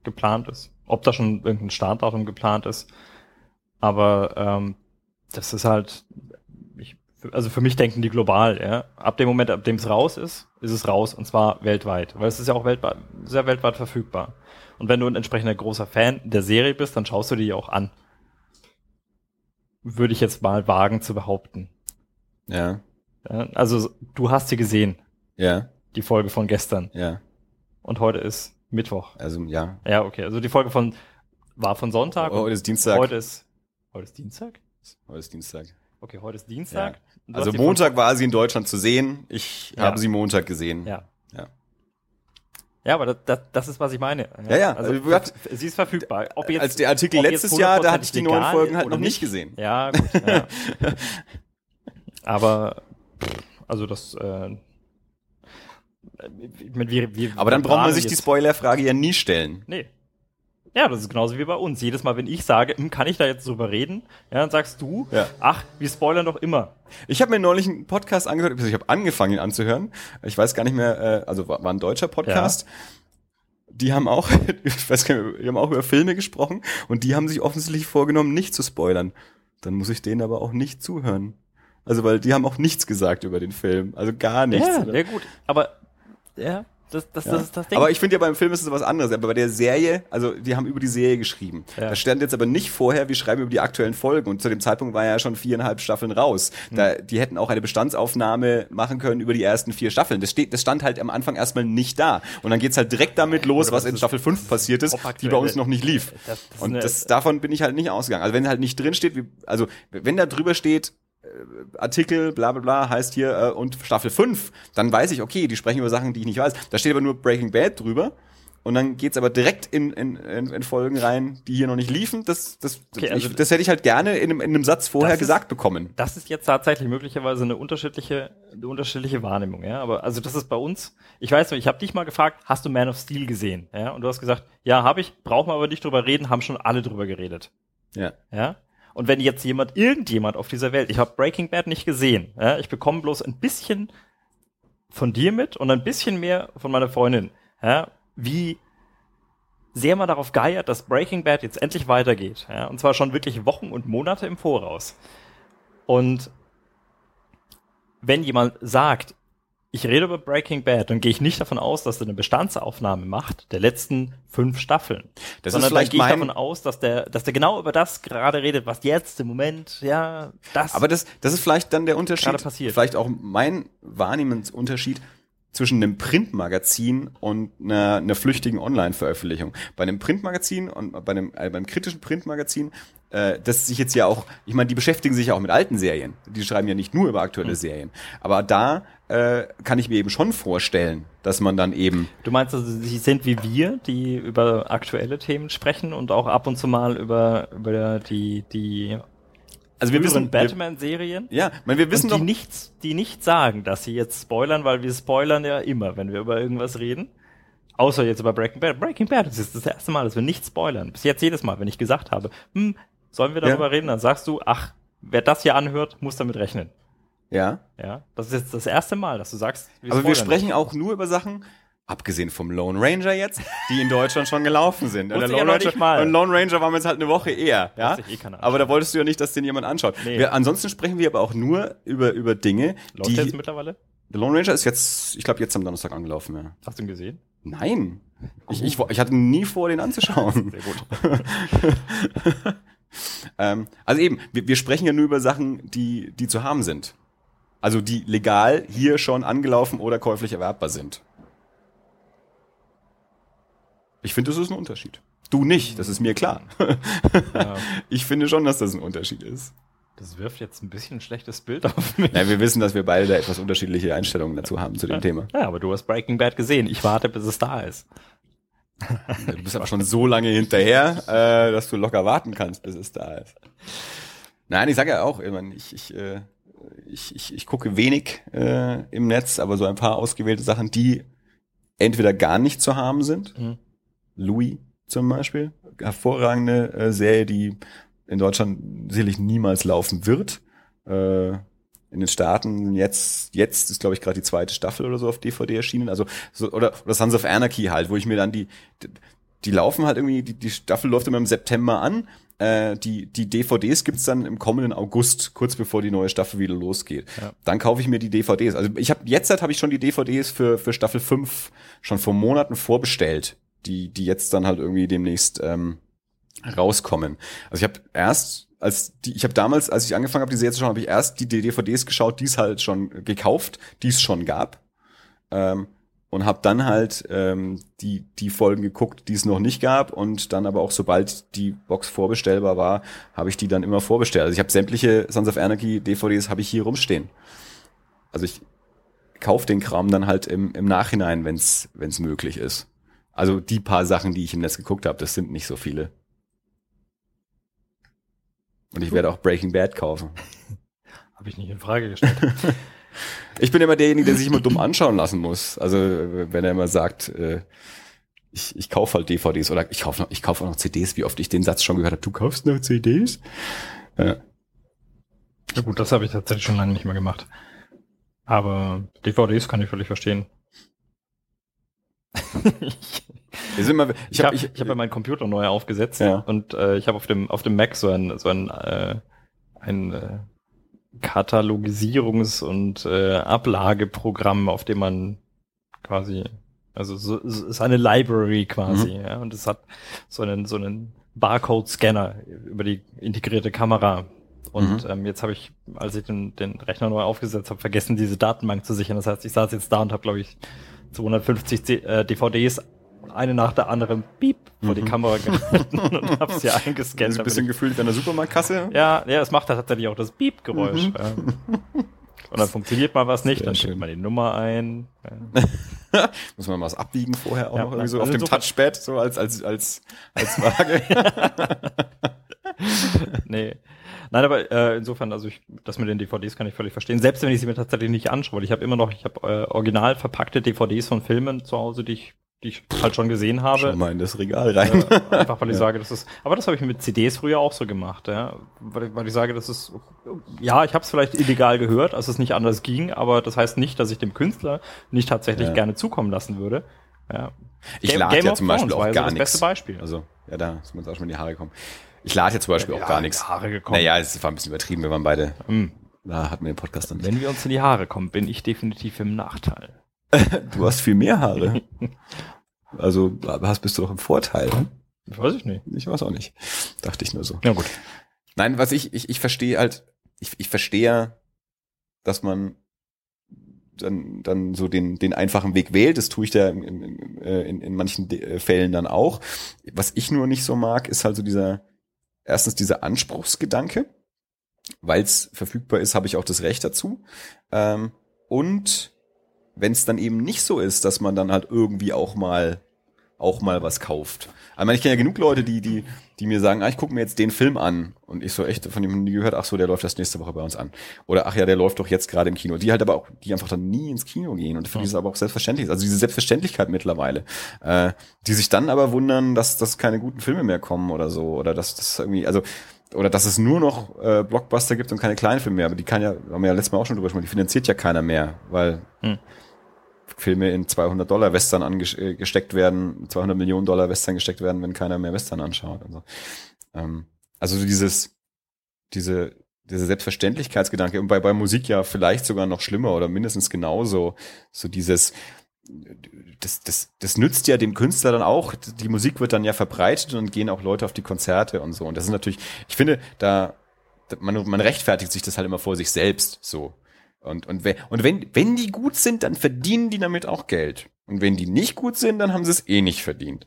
geplant ist, ob da schon irgendein Startdatum geplant ist. Aber ähm, das ist halt, ich, also für mich denken die global, ja. Ab dem Moment, ab dem es raus ist, ist es raus und zwar weltweit, weil es ist ja auch weltweit, sehr weltweit verfügbar. Und wenn du ein entsprechender großer Fan der Serie bist, dann schaust du die auch an. Würde ich jetzt mal wagen zu behaupten. Ja. Ja, also du hast sie gesehen, Ja, die Folge von gestern. ja. Und heute ist Mittwoch. Also ja. Ja, okay. Also die Folge von war von Sonntag. Heute ist Dienstag. Heute ist heute ist Dienstag. Heute ist Dienstag. Okay, heute ist Dienstag. Du Also Montag war sie in Deutschland zu sehen. Ich Ja. habe sie Montag gesehen. Ja. Ja. Ja, aber das, das, das ist, was ich meine. Ja, ja. Also, Also, sie ist verfügbar. Ob jetzt, Als der Artikel letztes Jahr, da hatte ich die 100% neuen Folgen halt noch nicht gesehen. Ja, gut. Ja. aber, also das, äh, meine, wir, wir, Aber dann braucht man sich die Spoilerfrage ja nie stellen. Nee. Ja, das ist genauso wie bei uns. Jedes Mal, wenn ich sage, hm, kann ich da jetzt drüber reden, ja, dann sagst du, Ja. ach, wir spoilern doch immer. Ich habe mir neulich einen Podcast angehört, ich habe angefangen ihn anzuhören. Ich weiß gar nicht mehr, äh, also war, ein deutscher Podcast. Die haben auch, ich weiß gar nicht, mehr, die haben auch über Filme gesprochen und die haben sich offensichtlich vorgenommen, nicht zu spoilern. Dann muss ich denen aber auch nicht zuhören. Also weil die haben auch nichts gesagt über den Film, also gar nichts. ja, oder? ja, gut. Aber, ja, das, das, Ja. das ist das Ding. Aber ich finde ja beim Film ist es was anderes. Aber bei der Serie, also die haben über die Serie geschrieben. Ja. Da stand jetzt aber nicht vorher, wir schreiben über die aktuellen Folgen. Und zu dem Zeitpunkt war ja schon viereinhalb Staffeln raus. Hm. Da, die hätten auch eine Bestandsaufnahme machen können über die ersten vier Staffeln. Das, steht, das stand halt am Anfang erstmal nicht da. Und dann geht's halt direkt damit los, was in Staffel 5 passiert ist, die bei uns noch nicht lief. Das- das Und das, davon bin ich halt nicht ausgegangen. Also wenn halt nicht drin steht, also wenn da drüber steht, Artikel, bla bla bla, heißt hier, äh, und Staffel 5, dann weiß ich, okay, die sprechen über Sachen, die ich nicht weiß. Da steht aber nur Breaking Bad drüber. Und dann geht's aber direkt in, in, in, in Folgen rein, die hier noch nicht liefen. Das, das, Okay, also ich, das hätte ich halt gerne in einem, in einem Satz vorher ist- gesagt bekommen. das ist jetzt tatsächlich möglicherweise eine unterschiedliche, eine unterschiedliche Wahrnehmung, ja. Aber also das ist bei uns. Ich weiß noch, ich habe dich mal gefragt, hast du Man of Steel gesehen? Ja, und du hast gesagt, ja, habe ich. Brauchen wir aber nicht drüber reden, haben schon alle drüber geredet. Ja. Ja. Und wenn jetzt jemand, irgendjemand auf dieser Welt, ich habe Breaking Bad nicht gesehen, ja, ich bekomme bloß ein bisschen von dir mit und ein bisschen mehr von meiner Freundin, ja, wie sehr man darauf geiert, dass Breaking Bad jetzt endlich weitergeht, ja, und zwar schon wirklich Wochen und Monate im Voraus. Und wenn jemand sagt, ich rede über Breaking Bad, dann gehe ich nicht davon aus, dass er eine Bestandsaufnahme macht der letzten fünf Staffeln. Das sondern ist vielleicht gehe ich davon aus, dass der, dass der genau über das gerade redet, was jetzt im Moment, ja, das. Aber das, das ist vielleicht dann der Unterschied, passiert. vielleicht auch mein Wahrnehmensunterschied zwischen einem Printmagazin und einer, einer flüchtigen Online-Veröffentlichung. Bei einem Printmagazin und bei einem, äh, beim kritischen Printmagazin, äh, das sich jetzt ja auch, ich meine, die beschäftigen sich ja auch mit alten Serien. Die schreiben ja nicht nur über aktuelle Serien. Aber da äh, kann ich mir eben schon vorstellen, dass man dann eben du meinst also, sie sind wie wir, die über aktuelle Themen sprechen und auch ab und zu mal über, über die, die also wir wissen, Batman-Serien. ja, ich meine, wir wissen die doch, nichts, die nicht sagen, dass sie jetzt spoilern, weil wir spoilern ja immer, wenn wir über irgendwas reden. Außer jetzt über Breaking Bad. Breaking Bad, das ist das erste Mal, dass wir nicht spoilern. Bis jetzt jedes Mal, wenn ich gesagt habe, hm, sollen wir darüber Ja. reden, dann sagst du, ach, wer das hier anhört, muss damit rechnen. ja, Ja, das ist jetzt das erste Mal, dass du sagst, Aber wir sprechen auch nur über Sachen, abgesehen vom Lone Ranger jetzt, die in Deutschland schon gelaufen sind. Und der ja Lone, nicht Ranger, mal. und Lone Ranger waren wir jetzt halt eine Woche eher. Ja? Eh Aber da wolltest du ja nicht, dass den jemand anschaut. Nee. Wir, ansonsten sprechen wir aber auch nur über, über Dinge, Läuft die... jetzt mittlerweile? Der Lone Ranger ist jetzt, ich glaube, jetzt am Donnerstag angelaufen. Ja. Hast du ihn gesehen? Nein. Ich, ich, ich hatte nie vor, den anzuschauen. Sehr gut. Ähm, also eben, wir, wir sprechen ja nur über Sachen, die, die zu haben sind. Also die legal hier schon angelaufen oder käuflich erwerbbar sind. Ich finde, das ist ein Unterschied. Du nicht, das ist mir klar. ja, Ich finde schon, dass das ein Unterschied ist. das wirft jetzt ein bisschen ein schlechtes Bild auf mich. Ja, wir wissen, dass wir beide da etwas unterschiedliche Einstellungen dazu haben zu dem Thema. Ja, aber du hast Breaking Bad gesehen. Ich warte, bis es da ist. Du bist aber schon so lange hinterher, äh, dass du locker warten kannst, bis es da ist. Nein, ich sage ja auch, ich, mein, ich, ich, äh, ich, ich, ich gucke wenig äh, im Netz, aber so ein paar ausgewählte Sachen, die entweder gar nicht zu haben sind. Mhm. Louis zum Beispiel, hervorragende äh, Serie, die in Deutschland sicherlich niemals laufen wird. Äh, in den Staaten jetzt, jetzt ist glaube ich gerade die zweite Staffel oder so auf DVD erschienen. Also so, oder, oder Sons of Anarchy halt, wo ich mir dann die, die, die laufen halt irgendwie, die, die Staffel läuft immer im September an. Äh, die, die DVDs gibt's dann im kommenden August, kurz bevor die neue Staffel wieder losgeht. Ja. Dann kaufe ich mir die DVDs. Also ich habe jetzt habe ich schon die DVDs für, für Staffel 5 schon vor Monaten vorbestellt, die, die jetzt dann halt irgendwie demnächst ähm, rauskommen. Also ich habe erst als die, ich habe damals, als ich angefangen habe, die Serie zu schauen, habe ich erst die DVDs geschaut, die es halt schon gekauft, die es schon gab. Ähm, und habe dann halt ähm, die die Folgen geguckt, die es noch nicht gab und dann aber auch sobald die Box vorbestellbar war, habe ich die dann immer vorbestellt. Also ich habe sämtliche Sons of Anarchy DVDs habe ich hier rumstehen. Also ich kauf den Kram dann halt im, im Nachhinein, wenn es möglich ist. Also die paar Sachen, die ich im Netz geguckt habe, das sind nicht so viele. Und ich werde auch Breaking Bad kaufen. Habe ich nicht in Frage gestellt. ich bin immer derjenige, der sich immer dumm anschauen lassen muss. Also wenn er immer sagt, äh, ich, ich kaufe halt DVDs oder ich kaufe ich kauf auch noch CDs, wie oft ich den Satz schon gehört habe, du kaufst noch CDs? Ja. Ja gut, das habe ich tatsächlich schon lange nicht mehr gemacht. Aber DVDs kann ich völlig verstehen. ich immer, ich habe ich, ich hab ja meinen Computer neu aufgesetzt ja. und äh, ich habe auf dem auf dem Mac so ein so ein äh, ein äh, Katalogisierungs- und äh, Ablageprogramm, auf dem man quasi also so, so ist eine Library quasi, mhm. ja, und es hat so einen so einen Barcode-Scanner über die integrierte Kamera. Und mhm. ähm, jetzt habe ich, als ich den, den Rechner neu aufgesetzt habe, vergessen, diese Datenbank zu sichern. Das heißt, ich saß jetzt da und habe, glaube ich, 250 C äh, DVDs eine nach der anderen piep vor mhm. die Kamera gehalten und habe sie eingescannt. Also ein bisschen gefühlt in der Supermarktkasse. Ja, ja, es macht tatsächlich auch das Piep-Geräusch. Mhm. Und dann funktioniert mal was nicht, Sehr dann schickt man die Nummer ein. Muss man mal was abbiegen vorher auch ja, noch irgendwie so also auf dem Touchpad, so als, als, als, als Waage. nee. Nein, aber äh, insofern, also ich, das mit den DVDs kann ich völlig verstehen. Selbst wenn ich sie mir tatsächlich nicht anschaue, weil ich habe immer noch, ich habe äh, original verpackte DVDs von Filmen zu Hause, die ich die ich halt schon gesehen habe. Schon mal in das Regal rein. Äh, einfach weil ich ja. sage, das ist. Aber das habe ich mit CDs früher auch so gemacht, ja. Weil ich, weil ich sage, das ist. Ja, ich habe es vielleicht illegal gehört, als es nicht anders ging, aber das heißt nicht, dass ich dem Künstler nicht tatsächlich ja. gerne zukommen lassen würde. Ja. Ich lade ja zum Beispiel auch gar nichts. Das beste Beispiel. Also, ja, da ist mir jetzt auch schon in die Haare gekommen. Ich lade ja zum Beispiel ja, auch gar nichts. Haare gekommen. Naja, es war ein bisschen übertrieben, wir waren beide. Mhm. Da hatten wir den Podcast dann nicht. Wenn wir uns in die Haare kommen, bin ich definitiv im Nachteil. du hast viel mehr Haare. Also hast bist du doch im Vorteil. Hm? Weiß ich nicht. Ich weiß auch nicht. Dachte ich nur so. Ja gut. Nein, was ich, ich, ich verstehe halt, ich, ich verstehe, dass man dann, dann so den, den einfachen Weg wählt. Das tue ich da in, in, in, in manchen äh, Fällen dann auch. Was ich nur nicht so mag, ist halt so dieser, erstens dieser Anspruchsgedanke. Weil es verfügbar ist, habe ich auch das Recht dazu. Ähm, und wenn es dann eben nicht so ist, dass man dann halt irgendwie auch mal auch mal was kauft. Also ich kenne ja genug Leute, die, die, die mir sagen, ah, ich gucke mir jetzt den Film an. Und ich so echt von dem nie gehört, ach so, der läuft das nächste Woche bei uns an. Oder ach ja, der läuft doch jetzt gerade im Kino. Die halt aber auch, die einfach dann nie ins Kino gehen. Und für die ist aber auch selbstverständlich. Also diese Selbstverständlichkeit mittlerweile. Äh, die sich dann aber wundern, dass, dass keine guten Filme mehr kommen oder so. Oder dass das irgendwie, also oder dass es nur noch äh, Blockbuster gibt und keine kleinen Filme mehr. Aber die kann ja, haben wir ja letztes Mal auch schon drüber gesprochen, die finanziert ja keiner mehr, weil hm. Filme in 200 Dollar Western angesteckt äh, werden, 200 Millionen Dollar Western gesteckt werden, wenn keiner mehr Western anschaut. Also, ähm, also dieses, diese, diese Selbstverständlichkeitsgedanke und bei, bei Musik ja vielleicht sogar noch schlimmer oder mindestens genauso, so dieses, das, das, das nützt ja dem Künstler dann auch, die Musik wird dann ja verbreitet und gehen auch Leute auf die Konzerte und so. Und das ist natürlich, ich finde, da, man, man rechtfertigt sich das halt immer vor sich selbst so. Und, und, wenn, und wenn, wenn die gut sind, dann verdienen die damit auch Geld. Und wenn die nicht gut sind, dann haben sie es eh nicht verdient.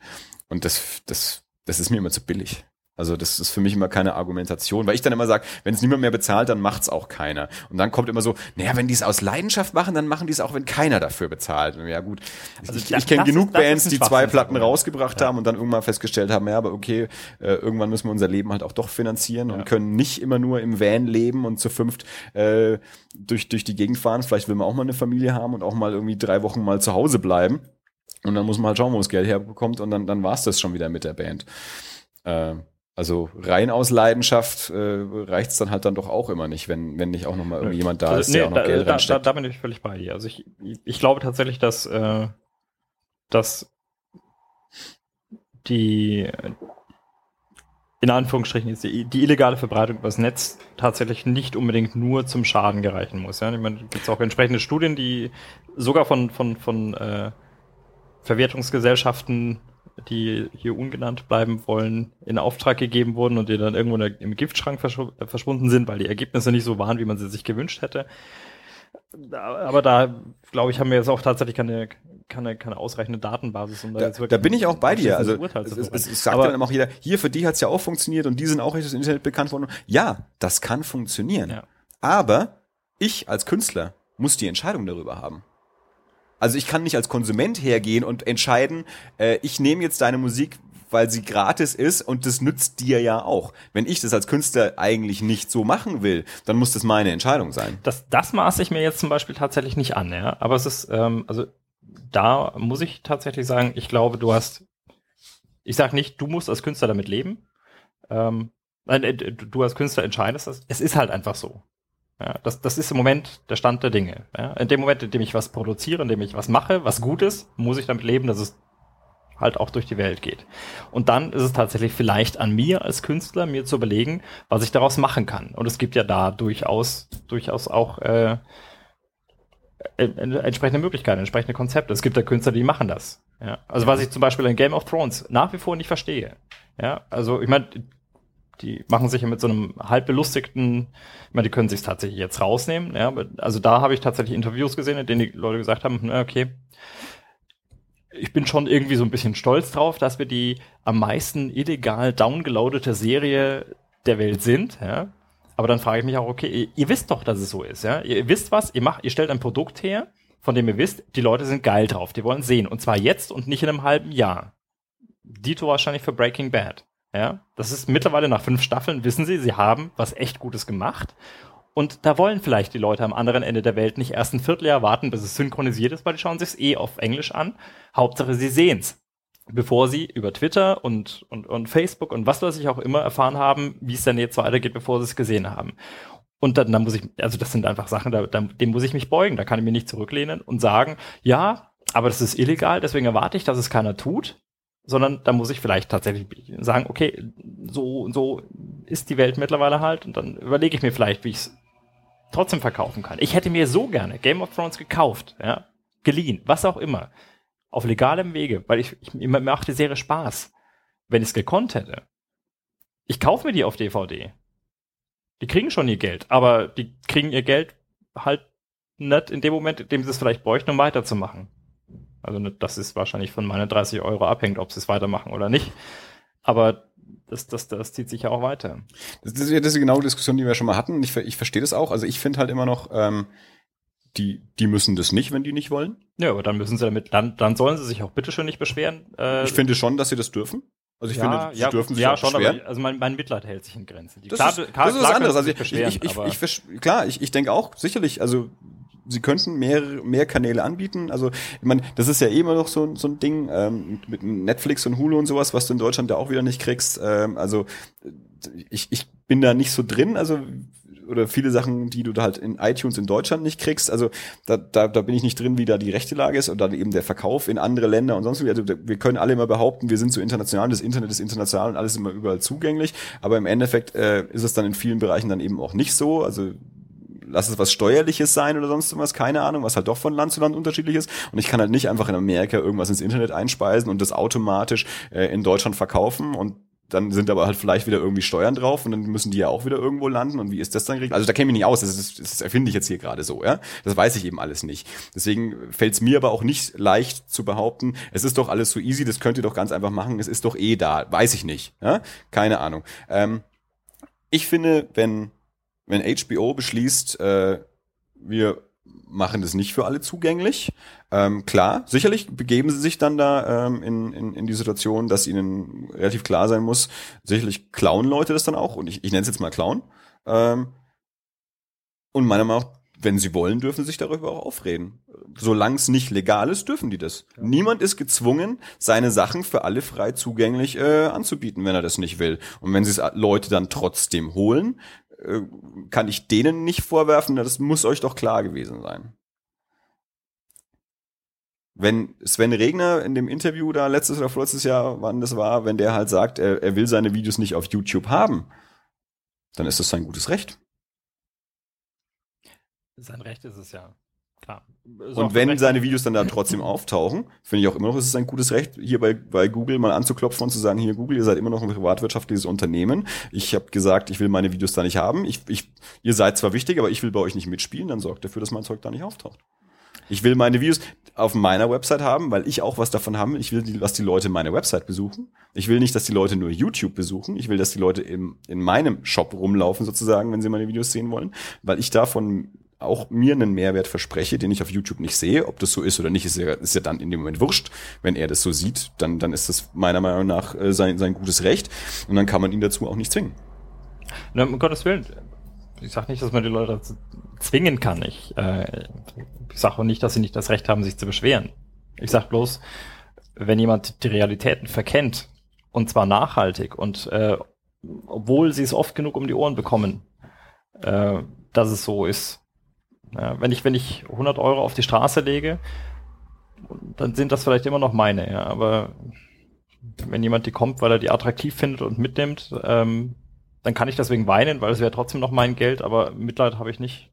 Und das, das, das ist mir immer zu billig. Also das ist für mich immer keine Argumentation, weil ich dann immer sage, wenn es niemand mehr bezahlt, dann macht's auch keiner. Und dann kommt immer so, naja, wenn die es aus Leidenschaft machen, dann machen die es auch, wenn keiner dafür bezahlt. Ja gut, also ich, ich kenne genug Bands, die zwei Platten rausgebracht ja. haben und dann irgendwann festgestellt haben, ja, aber okay, äh, irgendwann müssen wir unser Leben halt auch doch finanzieren ja. und können nicht immer nur im Van leben und zu fünft äh, durch, durch die Gegend fahren. Vielleicht will man auch mal eine Familie haben und auch mal irgendwie drei Wochen mal zu Hause bleiben. Und dann muss man halt schauen, wo das Geld herbekommt und dann, dann war's das schon wieder mit der Band. Äh, also rein aus Leidenschaft äh, reicht es dann halt dann doch auch immer nicht, wenn, wenn nicht auch noch mal irgendjemand da also, ist, nee, der auch noch da, Geld da. Da, da bin ich völlig bei dir. Also ich, ich glaube tatsächlich, dass, äh, dass die in Anführungsstrichen ist die, die illegale Verbreitung übers Netz tatsächlich nicht unbedingt nur zum Schaden gereichen muss. Ja? Ich meine, gibt es auch entsprechende Studien, die sogar von, von, von äh, Verwertungsgesellschaften die hier ungenannt bleiben wollen, in Auftrag gegeben wurden und die dann irgendwo im Giftschrank verschwunden sind, weil die Ergebnisse nicht so waren, wie man sie sich gewünscht hätte. Aber da, glaube ich, haben wir jetzt auch tatsächlich keine, keine, keine ausreichende Datenbasis. Um da, da, da bin ich auch bei dir. Also es, es, es sagt aber, dann auch jeder, hier für die hat es ja auch funktioniert und die sind auch durch das Internet bekannt worden. Ja, das kann funktionieren. Ja. Aber ich als Künstler muss die Entscheidung darüber haben. Also ich kann nicht als Konsument hergehen und entscheiden, äh, ich nehme jetzt deine Musik, weil sie gratis ist und das nützt dir ja auch. Wenn ich das als Künstler eigentlich nicht so machen will, dann muss das meine Entscheidung sein. Das, das maße ich mir jetzt zum Beispiel tatsächlich nicht an, ja. Aber es ist, ähm, also da muss ich tatsächlich sagen, ich glaube, du hast, ich sag nicht, du musst als Künstler damit leben. Ähm, äh, du als Künstler entscheidest das. Es ist halt einfach so. Ja, das, das ist im Moment der Stand der Dinge. Ja, in dem Moment, in dem ich was produziere, in dem ich was mache, was gut ist, muss ich damit leben, dass es halt auch durch die Welt geht. Und dann ist es tatsächlich vielleicht an mir als Künstler, mir zu überlegen, was ich daraus machen kann. Und es gibt ja da durchaus, durchaus auch äh, entsprechende Möglichkeiten, entsprechende Konzepte. Es gibt ja Künstler, die machen das. Ja, also was ich zum Beispiel in Game of Thrones nach wie vor nicht verstehe. Ja, also ich meine, die machen sich ja mit so einem halb belustigten, ich meine, die können sich tatsächlich jetzt rausnehmen. Ja, also da habe ich tatsächlich Interviews gesehen, in denen die Leute gesagt haben, na, okay, ich bin schon irgendwie so ein bisschen stolz drauf, dass wir die am meisten illegal downgeloadete Serie der Welt sind. Ja. Aber dann frage ich mich auch, okay, ihr, ihr wisst doch, dass es so ist. Ja. Ihr wisst was, ihr macht, ihr stellt ein Produkt her, von dem ihr wisst, die Leute sind geil drauf, die wollen sehen. Und zwar jetzt und nicht in einem halben Jahr. Dito wahrscheinlich für Breaking Bad. Ja, das ist mittlerweile nach fünf Staffeln, wissen sie, sie haben was echt Gutes gemacht. Und da wollen vielleicht die Leute am anderen Ende der Welt nicht erst ein Vierteljahr warten, bis es synchronisiert ist, weil die schauen sich es eh auf Englisch an. Hauptsache, sie sehen's. Bevor sie über Twitter und, und, und Facebook und was weiß ich auch immer erfahren haben, wie es dann jetzt weitergeht, bevor sie es gesehen haben. Und dann, dann muss ich, also das sind einfach Sachen, da, da, dem muss ich mich beugen. Da kann ich mir nicht zurücklehnen und sagen, ja, aber das ist illegal, deswegen erwarte ich, dass es keiner tut sondern da muss ich vielleicht tatsächlich sagen, okay, so so ist die Welt mittlerweile halt und dann überlege ich mir vielleicht, wie ich es trotzdem verkaufen kann. Ich hätte mir so gerne Game of Thrones gekauft, ja, geliehen, was auch immer, auf legalem Wege, weil ich, ich mir macht die Serie Spaß. Wenn ich es gekonnt hätte, ich kaufe mir die auf DVD. Die kriegen schon ihr Geld, aber die kriegen ihr Geld halt nicht in dem Moment, in dem sie es vielleicht bräuchten, um weiterzumachen. Also ne, das ist wahrscheinlich von meinen 30 Euro abhängt, ob sie es weitermachen oder nicht. Aber das, das, das zieht sich ja auch weiter. Das ist das ist genau die Diskussion, die wir schon mal hatten. Ich, ich verstehe das auch. Also ich finde halt immer noch, ähm, die, die müssen das nicht, wenn die nicht wollen. Ja, aber dann müssen sie damit, dann, dann sollen sie sich auch bitteschön nicht beschweren. Äh, ich finde schon, dass sie das dürfen. Also ich ja, finde, sie ja, dürfen sich ja, auch schon, beschweren. Aber, also mein, mein Mitleid hält sich in Grenzen. Die das, klar, ist, klar, das ist was anderes. Also ich, ich, ich, ich, ich, klar, ich, ich denke auch, sicherlich, also sie könnten mehr, mehr Kanäle anbieten. Also, ich meine, das ist ja eh immer noch so, so ein Ding ähm, mit Netflix und Hulu und sowas, was du in Deutschland ja auch wieder nicht kriegst. Ähm, also ich, ich bin da nicht so drin, also oder viele Sachen, die du da halt in iTunes in Deutschland nicht kriegst. Also da, da, da bin ich nicht drin, wie da die rechte Lage ist und dann eben der Verkauf in andere Länder und sonst wie. Also wir können alle immer behaupten, wir sind so international, das Internet ist international und alles immer überall zugänglich. Aber im Endeffekt äh, ist es dann in vielen Bereichen dann eben auch nicht so. Also lass es was Steuerliches sein oder sonst was, keine Ahnung, was halt doch von Land zu Land unterschiedlich ist. Und ich kann halt nicht einfach in Amerika irgendwas ins Internet einspeisen und das automatisch äh, in Deutschland verkaufen und dann sind aber halt vielleicht wieder irgendwie Steuern drauf und dann müssen die ja auch wieder irgendwo landen und wie ist das dann geregelt? Also da kenne ich mich nicht aus, das, ist, das erfinde ich jetzt hier gerade so, ja. Das weiß ich eben alles nicht. Deswegen fällt es mir aber auch nicht leicht zu behaupten, es ist doch alles so easy, das könnt ihr doch ganz einfach machen, es ist doch eh da, weiß ich nicht, ja. Keine Ahnung. Ähm, ich finde, wenn wenn HBO beschließt, äh, wir machen das nicht für alle zugänglich. Ähm, klar, sicherlich begeben sie sich dann da ähm, in, in, in die Situation, dass ihnen relativ klar sein muss, sicherlich klauen Leute das dann auch, und ich, ich nenne es jetzt mal klauen. Ähm, und meiner Meinung nach, wenn sie wollen, dürfen sie sich darüber auch aufreden. Solange es nicht legal ist, dürfen die das. Ja. Niemand ist gezwungen, seine Sachen für alle frei zugänglich äh, anzubieten, wenn er das nicht will. Und wenn sie es Leute dann trotzdem holen, äh, kann ich denen nicht vorwerfen, das muss euch doch klar gewesen sein. Wenn Sven Regner in dem Interview da letztes oder vorletztes Jahr, wann das war, wenn der halt sagt, er, er will seine Videos nicht auf YouTube haben, dann ist das sein gutes Recht. Sein Recht ist es ja. Klar. Und wenn seine Videos dann da trotzdem auftauchen, finde ich auch immer noch, ist es ein gutes Recht, hier bei, bei Google mal anzuklopfen und zu sagen, hier Google, ihr seid immer noch ein privatwirtschaftliches Unternehmen. Ich habe gesagt, ich will meine Videos da nicht haben. Ich, ich, ihr seid zwar wichtig, aber ich will bei euch nicht mitspielen, dann sorgt dafür, dass mein Zeug da nicht auftaucht. Ich will meine Videos auf meiner Website haben, weil ich auch was davon habe. Ich will, dass die Leute meine Website besuchen. Ich will nicht, dass die Leute nur YouTube besuchen. Ich will, dass die Leute im, in meinem Shop rumlaufen sozusagen, wenn sie meine Videos sehen wollen, weil ich davon auch mir einen Mehrwert verspreche, den ich auf YouTube nicht sehe. Ob das so ist oder nicht, ist ja, ist ja dann in dem Moment wurscht. Wenn er das so sieht, dann, dann ist das meiner Meinung nach äh, sein, sein gutes Recht. Und dann kann man ihn dazu auch nicht zwingen. Na, um Gottes Willen. Ich sage nicht, dass man die Leute dazu zwingen kann. Ich, äh, ich sage auch nicht, dass sie nicht das Recht haben, sich zu beschweren. Ich sage bloß, wenn jemand die Realitäten verkennt, und zwar nachhaltig, und äh, obwohl sie es oft genug um die Ohren bekommen, äh, dass es so ist, ja, wenn ich, wenn ich 100 Euro auf die Straße lege, dann sind das vielleicht immer noch meine, ja, aber wenn jemand die kommt, weil er die attraktiv findet und mitnimmt, ähm, dann kann ich deswegen weinen, weil es wäre trotzdem noch mein Geld, aber Mitleid habe ich nicht.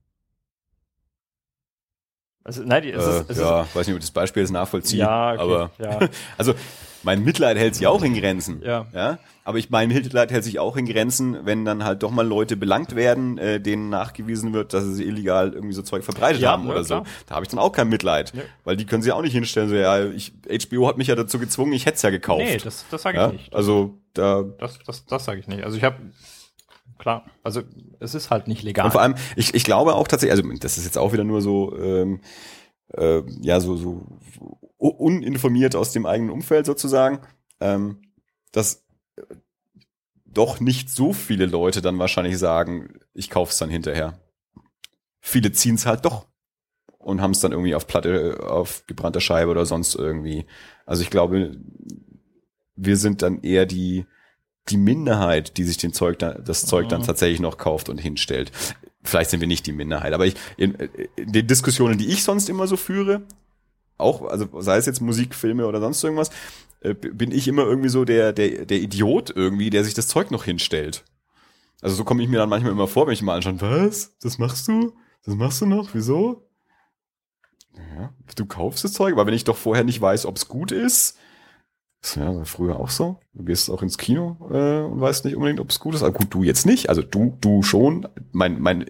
Also, nein, es äh, ist, es ja, ist, weiß nicht, ob das Beispiel ist nachvollziehen, ja, okay, aber ja. also mein Mitleid hält sich auch in Grenzen. Ja. ja? Aber ich mein Mitleid hält sich auch in Grenzen, wenn dann halt doch mal Leute belangt werden, äh, denen nachgewiesen wird, dass sie illegal irgendwie so Zeug verbreitet ja, haben ja, oder klar. so. Da habe ich dann auch kein Mitleid. Ja. Weil die können sie auch nicht hinstellen, so ja, ich, HBO hat mich ja dazu gezwungen, ich hätte es ja gekauft. Nee, das, das sage ich ja? nicht. Also da. Das, das, das sage ich nicht. Also ich habe klar. Also es ist halt nicht legal. Und vor allem, ich, ich glaube auch tatsächlich, also das ist jetzt auch wieder nur so, ähm, äh, ja, so, so uninformiert aus dem eigenen Umfeld sozusagen, ähm, dass doch nicht so viele Leute dann wahrscheinlich sagen, ich kauf's dann hinterher. Viele ziehen's halt doch und haben es dann irgendwie auf Platte, auf gebrannter Scheibe oder sonst irgendwie. Also ich glaube, wir sind dann eher die, die Minderheit, die sich den Zeug dann, das Zeug dann mhm. tatsächlich noch kauft und hinstellt. Vielleicht sind wir nicht die Minderheit, aber ich, in, in den Diskussionen, die ich sonst immer so führe, auch, also sei es jetzt Musik, Filme oder sonst irgendwas, äh, bin ich immer irgendwie so der, der, der Idiot irgendwie, der sich das Zeug noch hinstellt. Also so komme ich mir dann manchmal immer vor, wenn ich mal anschaue, was? Das machst du? Das machst du noch? Wieso? Ja, du kaufst das Zeug, aber wenn ich doch vorher nicht weiß, ob es gut ist, das war früher auch so. Du gehst auch ins Kino äh, und weißt nicht unbedingt, ob es gut ist. Aber gut, du jetzt nicht. Also du, du schon. Mein, mein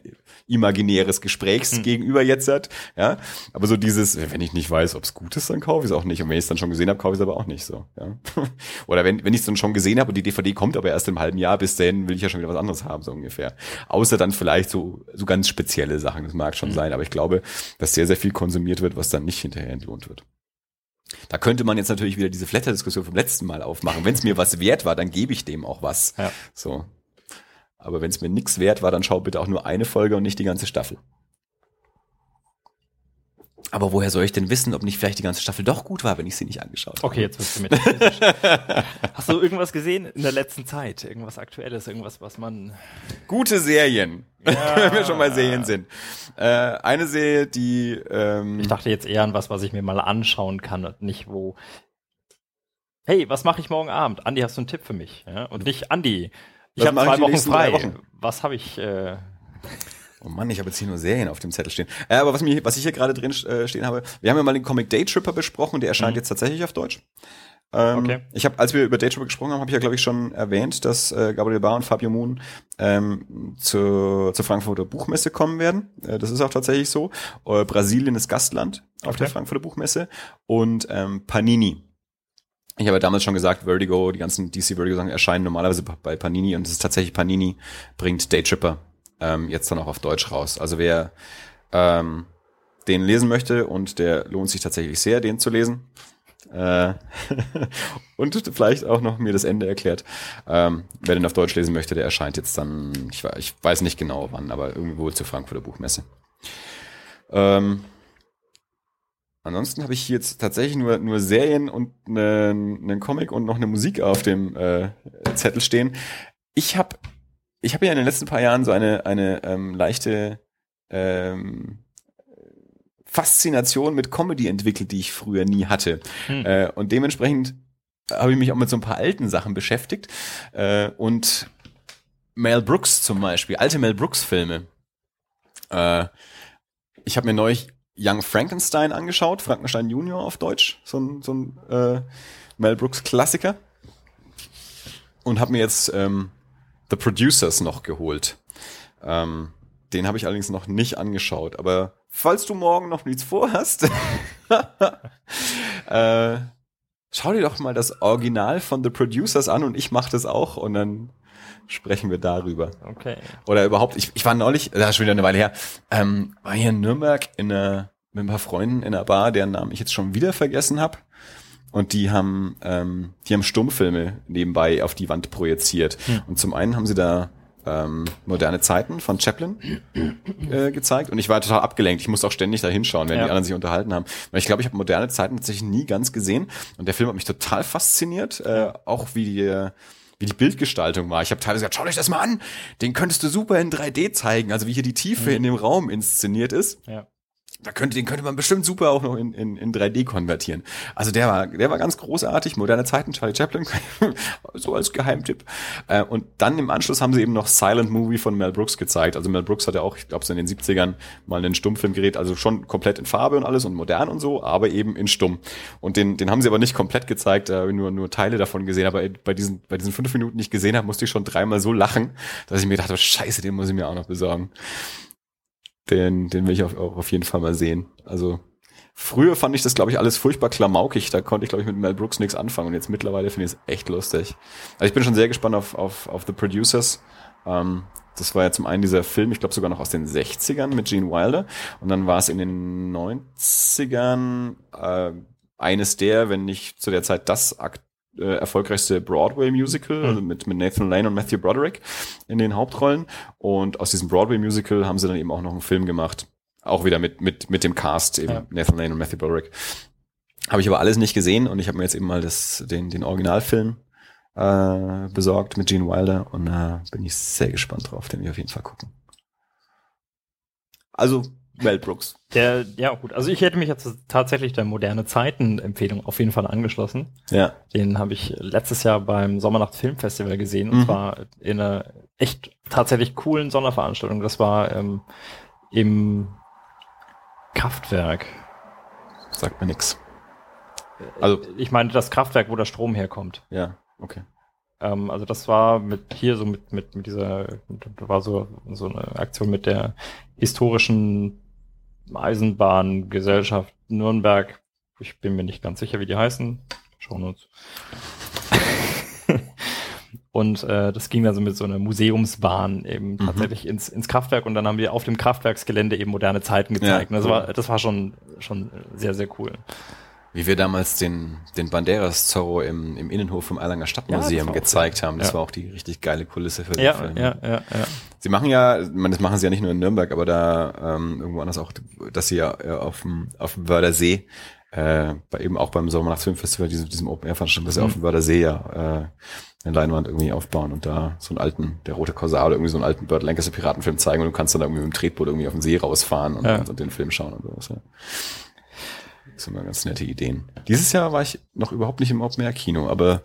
imaginäres Gesprächs hm. jetzt hat. Ja. Aber so dieses, wenn ich nicht weiß, ob es gut ist, dann kaufe ich es auch nicht. Und wenn ich es dann schon gesehen habe, kaufe ich es aber auch nicht so. Ja. Oder wenn, wenn ich es dann schon gesehen habe und die DVD kommt aber erst im halben Jahr, bis dahin will ich ja schon wieder was anderes haben, so ungefähr. Außer dann vielleicht so, so ganz spezielle Sachen. Das mag schon hm. sein. Aber ich glaube, dass sehr, sehr viel konsumiert wird, was dann nicht hinterher entlohnt wird. Da könnte man jetzt natürlich wieder diese Flatter-Diskussion vom letzten Mal aufmachen. Wenn es mir was wert war, dann gebe ich dem auch was. Ja. So. Aber wenn es mir nichts wert war, dann schau bitte auch nur eine Folge und nicht die ganze Staffel. Aber woher soll ich denn wissen, ob nicht vielleicht die ganze Staffel doch gut war, wenn ich sie nicht angeschaut habe? Okay, jetzt bist du mit. Hast du irgendwas gesehen in der letzten Zeit? Irgendwas Aktuelles, irgendwas, was man. Gute Serien. Ja. wenn wir schon mal Serien sind. Äh, eine Serie, die. Ähm ich dachte jetzt eher an was, was ich mir mal anschauen kann und nicht wo. Hey, was mache ich morgen Abend? Andi, hast du einen Tipp für mich? Ja? Und nicht Andi. Ich habe zwei Wochen frei. Wochen? Was habe ich? Äh Oh Mann, ich habe jetzt hier nur Serien auf dem Zettel stehen. Äh, aber was, mich, was ich hier gerade drin äh, stehen habe, wir haben ja mal den Comic Day Tripper besprochen, der erscheint mhm. jetzt tatsächlich auf Deutsch. Ähm, okay. Ich habe, als wir über Day Tripper gesprochen haben, habe ich ja glaube ich schon erwähnt, dass äh, Gabriel Bar und Fabio Moon ähm, zur, zur Frankfurter Buchmesse kommen werden. Äh, das ist auch tatsächlich so. Äh, Brasilien ist Gastland auf okay. der Frankfurter Buchmesse und ähm, Panini ich habe ja damals schon gesagt, Vertigo, die ganzen DC Vertigo Sachen erscheinen normalerweise bei Panini und es ist tatsächlich Panini bringt Day Tripper ähm, jetzt dann auch auf Deutsch raus. Also wer ähm, den lesen möchte und der lohnt sich tatsächlich sehr, den zu lesen. Äh, und vielleicht auch noch mir das Ende erklärt. Ähm, wer den auf Deutsch lesen möchte, der erscheint jetzt dann, ich, ich weiß nicht genau wann, aber irgendwie wohl zur Frankfurter Buchmesse. Ähm, ansonsten habe ich hier jetzt tatsächlich nur, nur Serien und einen, einen Comic und noch eine Musik auf dem äh, Zettel stehen. Ich habe ich habe ja in den letzten paar Jahren so eine, eine ähm, leichte ähm, Faszination mit Comedy entwickelt, die ich früher nie hatte. Hm. Äh, und dementsprechend habe ich mich auch mit so ein paar alten Sachen beschäftigt. Äh, und Mel Brooks zum Beispiel, alte Mel Brooks Filme. Äh, ich habe mir neulich Young Frankenstein angeschaut, Frankenstein Junior auf Deutsch, so ein, so ein äh, Mel Brooks Klassiker. Und habe mir jetzt ähm, The Producers noch geholt. Ähm, den habe ich allerdings noch nicht angeschaut. Aber falls du morgen noch nichts vorhast, äh, schau dir doch mal das Original von The Producers an und ich mache das auch und dann sprechen wir darüber. Okay. Oder überhaupt, ich, ich war neulich, das ist schon wieder eine Weile her, ähm, war hier in Nürnberg in einer, mit ein paar Freunden in einer Bar, deren Namen ich jetzt schon wieder vergessen habe. Und die haben, ähm, die haben Stummfilme nebenbei auf die Wand projiziert. Hm. Und zum einen haben sie da ähm, moderne Zeiten von Chaplin äh, gezeigt und ich war total abgelenkt. Ich musste auch ständig da hinschauen, wenn Ja. die anderen sich unterhalten haben. Weil ich glaube, ich habe moderne Zeiten tatsächlich nie ganz gesehen und der Film hat mich total fasziniert, äh, auch wie die, wie die Bildgestaltung war. Ich habe teilweise gesagt, schaut euch das mal an, den könntest du super in 3D zeigen, also wie hier die Tiefe in dem Raum inszeniert ist. Ja. Da könnte, den könnte man bestimmt super auch noch in, in, in 3D konvertieren. Also der war, der war ganz großartig. Moderne Zeiten, Charlie Chaplin, so als Geheimtipp. Äh, und dann im Anschluss haben sie eben noch Silent Movie von Mel Brooks gezeigt. Also Mel Brooks hatte auch, ich glaube, so in den 70ern mal einen Stummfilm gerät, also schon komplett in Farbe und alles und modern und so, aber eben in Stumm. Und den, den haben sie aber nicht komplett gezeigt, ich nur, nur Teile davon gesehen. Aber bei diesen, bei diesen fünf Minuten, die ich gesehen habe, musste ich schon dreimal so lachen, dass ich mir gedacht habe, scheiße, den muss ich mir auch noch besorgen. Den, den will ich auf, auf jeden Fall mal sehen. Also früher fand ich das, glaube ich, alles furchtbar klamaukig. Da konnte ich, glaube ich, mit Mel Brooks nichts anfangen. Und jetzt mittlerweile finde ich es echt lustig. Also ich bin schon sehr gespannt auf, auf, auf The Producers. Ähm, das war ja zum einen dieser Film, ich glaube sogar noch aus den 60ern mit Gene Wilder. Und dann war es in den 90ern äh, eines der, wenn nicht zu der Zeit das akt äh, erfolgreichste Broadway-Musical, also mit, mit Nathan Lane und Matthew Broderick in den Hauptrollen. Und aus diesem Broadway-Musical haben sie dann eben auch noch einen Film gemacht. Auch wieder mit, mit, mit dem Cast, eben Ja. Nathan Lane und Matthew Broderick. Habe ich aber alles nicht gesehen und ich habe mir jetzt eben mal das, den, den Originalfilm äh, besorgt mit Gene Wilder und da bin ich sehr gespannt drauf, den ich auf jeden Fall gucken. Also Mel Brooks. Der, ja, gut. Also ich hätte mich jetzt tatsächlich der moderne Zeiten-Empfehlung auf jeden Fall angeschlossen. Ja. Den habe ich letztes Jahr beim Sommernacht Filmfestival gesehen und Mhm. zwar in einer echt tatsächlich coolen Sonderveranstaltung. Das war ähm, im Kraftwerk. Sagt mir nix. Also, Ich meine das Kraftwerk, wo der Strom herkommt. ja, okay. Ähm, also das war mit hier so mit mit mit dieser war so so eine Aktion mit der historischen Eisenbahngesellschaft Nürnberg. Ich bin mir nicht ganz sicher, wie die heißen. Schauen uns. Und äh, das ging dann so mit so einer Museumsbahn eben Mhm. tatsächlich ins, ins Kraftwerk und dann haben wir auf dem Kraftwerksgelände eben moderne Zeiten gezeigt. Ja, und das cool. war das war schon schon sehr sehr cool. Wie wir damals den, den Banderas Zorro im, im Innenhof vom Erlanger Ja, Stadtmuseum auch gezeigt haben. Das ja. war auch die richtig geile Kulisse für den Ja, Film. ja, ja, ja. Sie machen ja, meine, das machen sie ja nicht nur in Nürnberg, aber da ähm, irgendwo anders auch, dass sie ja auf dem auf dem Wörder See, äh, bei eben auch beim Sommernachts-Filmfestival, diesem, diesem Open Air Veranstaltung, dass sie Mhm. auf dem Wörder See ja äh, eine Leinwand irgendwie aufbauen und da so einen alten, der rote Korsar oder irgendwie so einen alten Burt Lancaster Piratenfilm zeigen und du kannst dann irgendwie mit dem Tretboot irgendwie auf den See rausfahren und, Ja. und den Film schauen und sowas. Ja. Das sind immer ganz nette Ideen. Dieses Jahr war ich noch überhaupt nicht im Open Air Kino, aber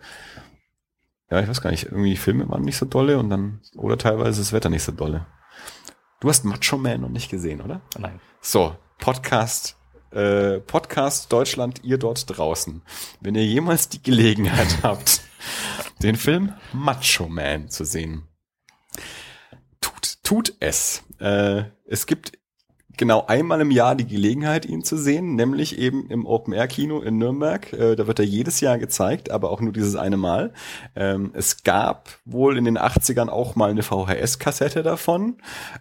ja, ich weiß gar nicht, irgendwie die Filme waren nicht so dolle und dann, oder teilweise das Wetter nicht so dolle. Du hast Macho Man noch nicht gesehen, oder? Nein. So, Podcast, äh, Podcast Deutschland, ihr dort draußen. Wenn ihr jemals die Gelegenheit habt, den Film Macho Man zu sehen, tut, tut es. Äh, es gibt genau einmal im Jahr die Gelegenheit, ihn zu sehen, nämlich eben im Open-Air-Kino in Nürnberg. Äh, da wird er jedes Jahr gezeigt, aber auch nur dieses eine Mal. Ähm, es gab wohl in den 80ern auch mal eine VHS-Kassette davon.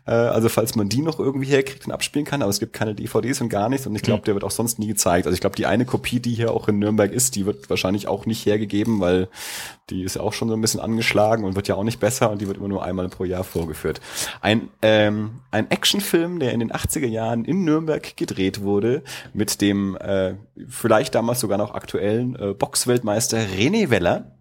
Äh, also falls man die noch irgendwie herkriegt und abspielen kann, aber es gibt keine DVDs und gar nichts und ich glaube, Mhm. der wird auch sonst nie gezeigt. Also ich glaube, die eine Kopie, die hier auch in Nürnberg ist, die wird wahrscheinlich auch nicht hergegeben, weil die ist auch schon so ein bisschen angeschlagen und wird ja auch nicht besser und die wird immer nur einmal pro Jahr vorgeführt. Ein, ähm, ein Actionfilm, der in den 80er Jahren in Nürnberg gedreht wurde, mit dem äh, vielleicht damals sogar noch aktuellen äh, Boxweltmeister René Weller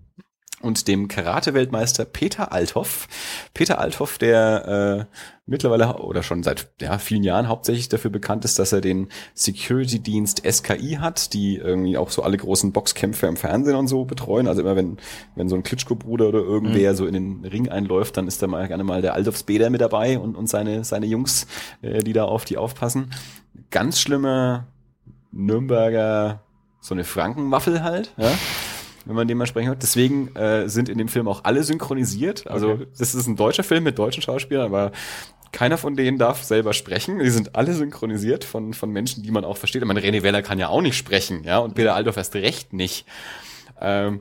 und dem Karate-Weltmeister Peter Althoff. Peter Althoff, der äh, mittlerweile oder schon seit ja, vielen Jahren hauptsächlich dafür bekannt ist, dass er den Security-Dienst SKI hat, die irgendwie auch so alle großen Boxkämpfe im Fernsehen und so betreuen. Also immer wenn, wenn so ein Klitschko-Bruder oder irgendwer so in den Ring einläuft, dann ist da mal gerne mal der Althoffs Beder mit dabei und, und seine, seine Jungs, äh, die da auf die aufpassen. ganz schlimme Nürnberger, so eine Frankenwaffel halt, ja wenn man sprechen hört. Deswegen äh, sind in dem Film auch alle synchronisiert. Also okay. das ist ein deutscher Film mit deutschen Schauspielern, aber keiner von denen darf selber sprechen. Die sind alle synchronisiert von, von Menschen, die man auch versteht. Ich meine, René Weller kann ja auch nicht sprechen, ja, und Peter Aldorf erst recht nicht. Ähm,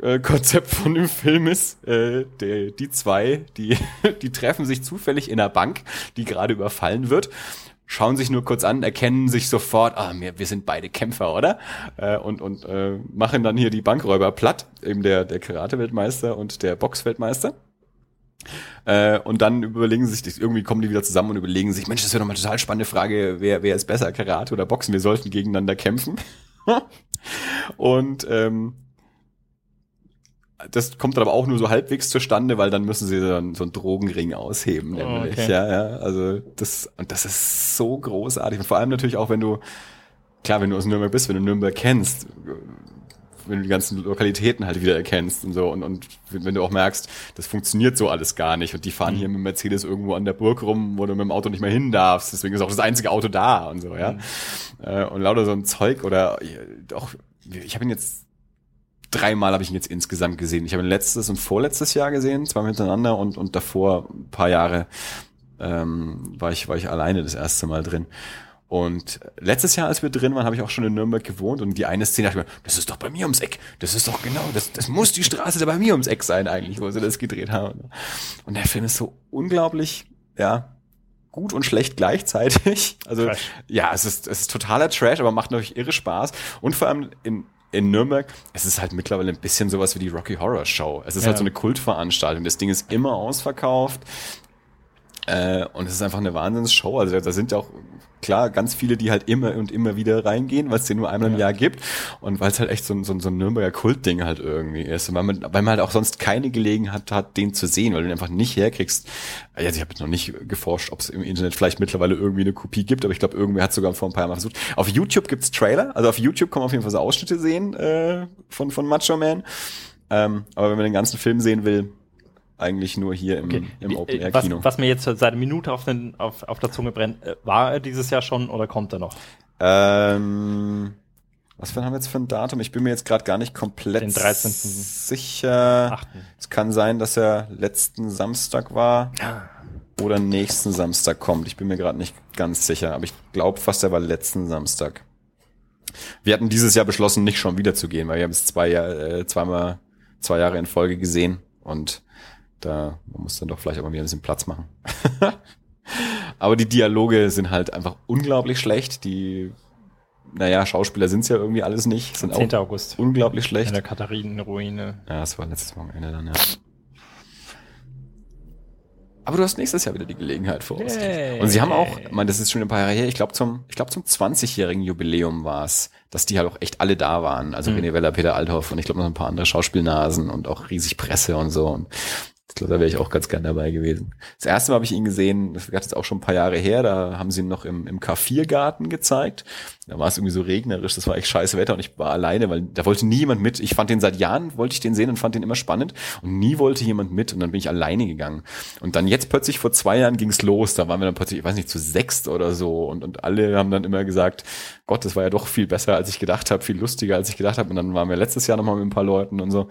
äh, Konzept von dem Film ist, äh, der, die zwei, die, die treffen sich zufällig in einer Bank, die gerade überfallen wird schauen sich nur kurz an, erkennen sich sofort, ah, wir, wir sind beide Kämpfer, oder? Äh, und und äh, machen dann hier die Bankräuber platt, eben der, der Karate-Weltmeister und der Box-Weltmeister. Äh, und dann überlegen sich, irgendwie kommen die wieder zusammen und überlegen sich, Mensch, das wäre doch mal eine total spannende Frage, wer, wer ist besser, Karate oder Boxen? Wir sollten gegeneinander kämpfen. und ähm, das kommt dann aber auch nur so halbwegs zustande, weil dann müssen sie dann so einen Drogenring ausheben, nämlich. Oh, okay. Ja, ja. Also das, und das ist so großartig. Und vor allem natürlich auch, wenn du, klar, wenn du aus Nürnberg bist, wenn du Nürnberg kennst, wenn du die ganzen Lokalitäten halt wieder erkennst und so und, und wenn du auch merkst, das funktioniert so alles gar nicht und die fahren mhm. hier mit Mercedes irgendwo an der Burg rum, wo du mit dem Auto nicht mehr hin darfst, deswegen ist auch das einzige Auto da und so, ja. Mhm. Äh, und lauter so ein Zeug oder auch, ich habe ihn jetzt dreimal habe ich ihn jetzt insgesamt gesehen. Ich habe ihn letztes und vorletztes Jahr gesehen, zweimal hintereinander und, und davor ein paar Jahre ähm, war, ich, war ich alleine das erste Mal drin. Und letztes Jahr, als wir drin waren, habe ich auch schon in Nürnberg gewohnt und die eine Szene dachte ich mir, das ist doch bei mir ums Eck. Das ist doch genau, das, das muss die Straße da bei mir ums Eck sein eigentlich, wo sie das gedreht haben. Und der Film ist so unglaublich, ja, gut und schlecht gleichzeitig. Also Trash. ja, es ist, es ist totaler Trash, aber macht natürlich irre Spaß. Und vor allem in in Nürnberg, es ist halt mittlerweile ein bisschen sowas wie die Rocky Horror Show. Es ist halt ja. halt so eine Kultveranstaltung. Das Ding ist immer ausverkauft. Äh, und es ist einfach eine Wahnsinnsshow. Also da sind ja auch klar ganz viele, die halt immer und immer wieder reingehen, weil es den nur einmal im Jahr gibt und weil es halt echt so, ein so, so ein Nürnberger Kultding halt irgendwie ist. Und weil man, weil man halt auch sonst keine Gelegenheit hat, den zu sehen, weil du den einfach nicht herkriegst. Also ich habe jetzt noch nicht geforscht, ob es im Internet vielleicht mittlerweile irgendwie eine Kopie gibt, aber ich glaube, irgendwer hat sogar vor ein paar Jahren versucht. Auf YouTube gibt's Trailer, also auf YouTube kann man auf jeden Fall so Ausschnitte sehen äh, von, von Macho Man. Ähm, aber wenn man den ganzen Film sehen will, eigentlich nur hier im, okay. im Open-Air-Kino. Was, was, mir jetzt seit einer Minute auf, den, auf, auf der Zunge brennt, äh, war er dieses Jahr schon oder kommt er noch? Ähm, was haben wir jetzt für ein Datum? Ich bin mir jetzt gerade gar nicht komplett den 13. sicher. 8. Es kann sein, dass er letzten Samstag war ja. oder nächsten Samstag kommt. Ich bin mir gerade nicht ganz sicher, aber ich glaube fast, er war letzten Samstag. Wir hatten dieses Jahr beschlossen, nicht schon wieder zu gehen, weil wir haben es zwei, äh, zweimal zwei Jahre in Folge gesehen und da man muss dann doch vielleicht auch mal wieder ein bisschen Platz machen. Aber die Dialoge sind halt einfach unglaublich schlecht. Die, naja, Schauspieler sind's ja irgendwie alles nicht. Sind 10. auch August. unglaublich schlecht. In der Katharinenruine. Ja, das war letztes Wochenende dann, ja. Aber du hast nächstes Jahr wieder die Gelegenheit vor uns. Hey. Und sie haben auch, ich meine, das ist schon ein paar Jahre her, ich glaube zum, ich glaube zum 20-jährigen Jubiläum war's, dass die halt auch echt alle da waren. Also mhm. René Weller, Peter Althoff und ich glaube noch ein paar andere Schauspielnasen und auch riesig Presse und so. Und ich glaube, da wäre ich auch ganz gern dabei gewesen. Das erste Mal habe ich ihn gesehen, das ist jetzt auch schon ein paar Jahre her, da haben sie ihn noch im, im K4-Garten gezeigt. Da war es irgendwie so regnerisch, das war echt scheiße Wetter und ich war alleine, weil da wollte niemand mit. Ich fand den seit Jahren, wollte ich den sehen und fand den immer spannend und nie wollte jemand mit und dann bin ich alleine gegangen. Und dann jetzt plötzlich vor zwei Jahren ging's los, da waren wir dann plötzlich, ich weiß nicht, zu sechst oder so und, und alle haben dann immer gesagt, Gott, das war ja doch viel besser, als ich gedacht habe, viel lustiger, als ich gedacht habe und dann waren wir letztes Jahr nochmal mit ein paar Leuten und so.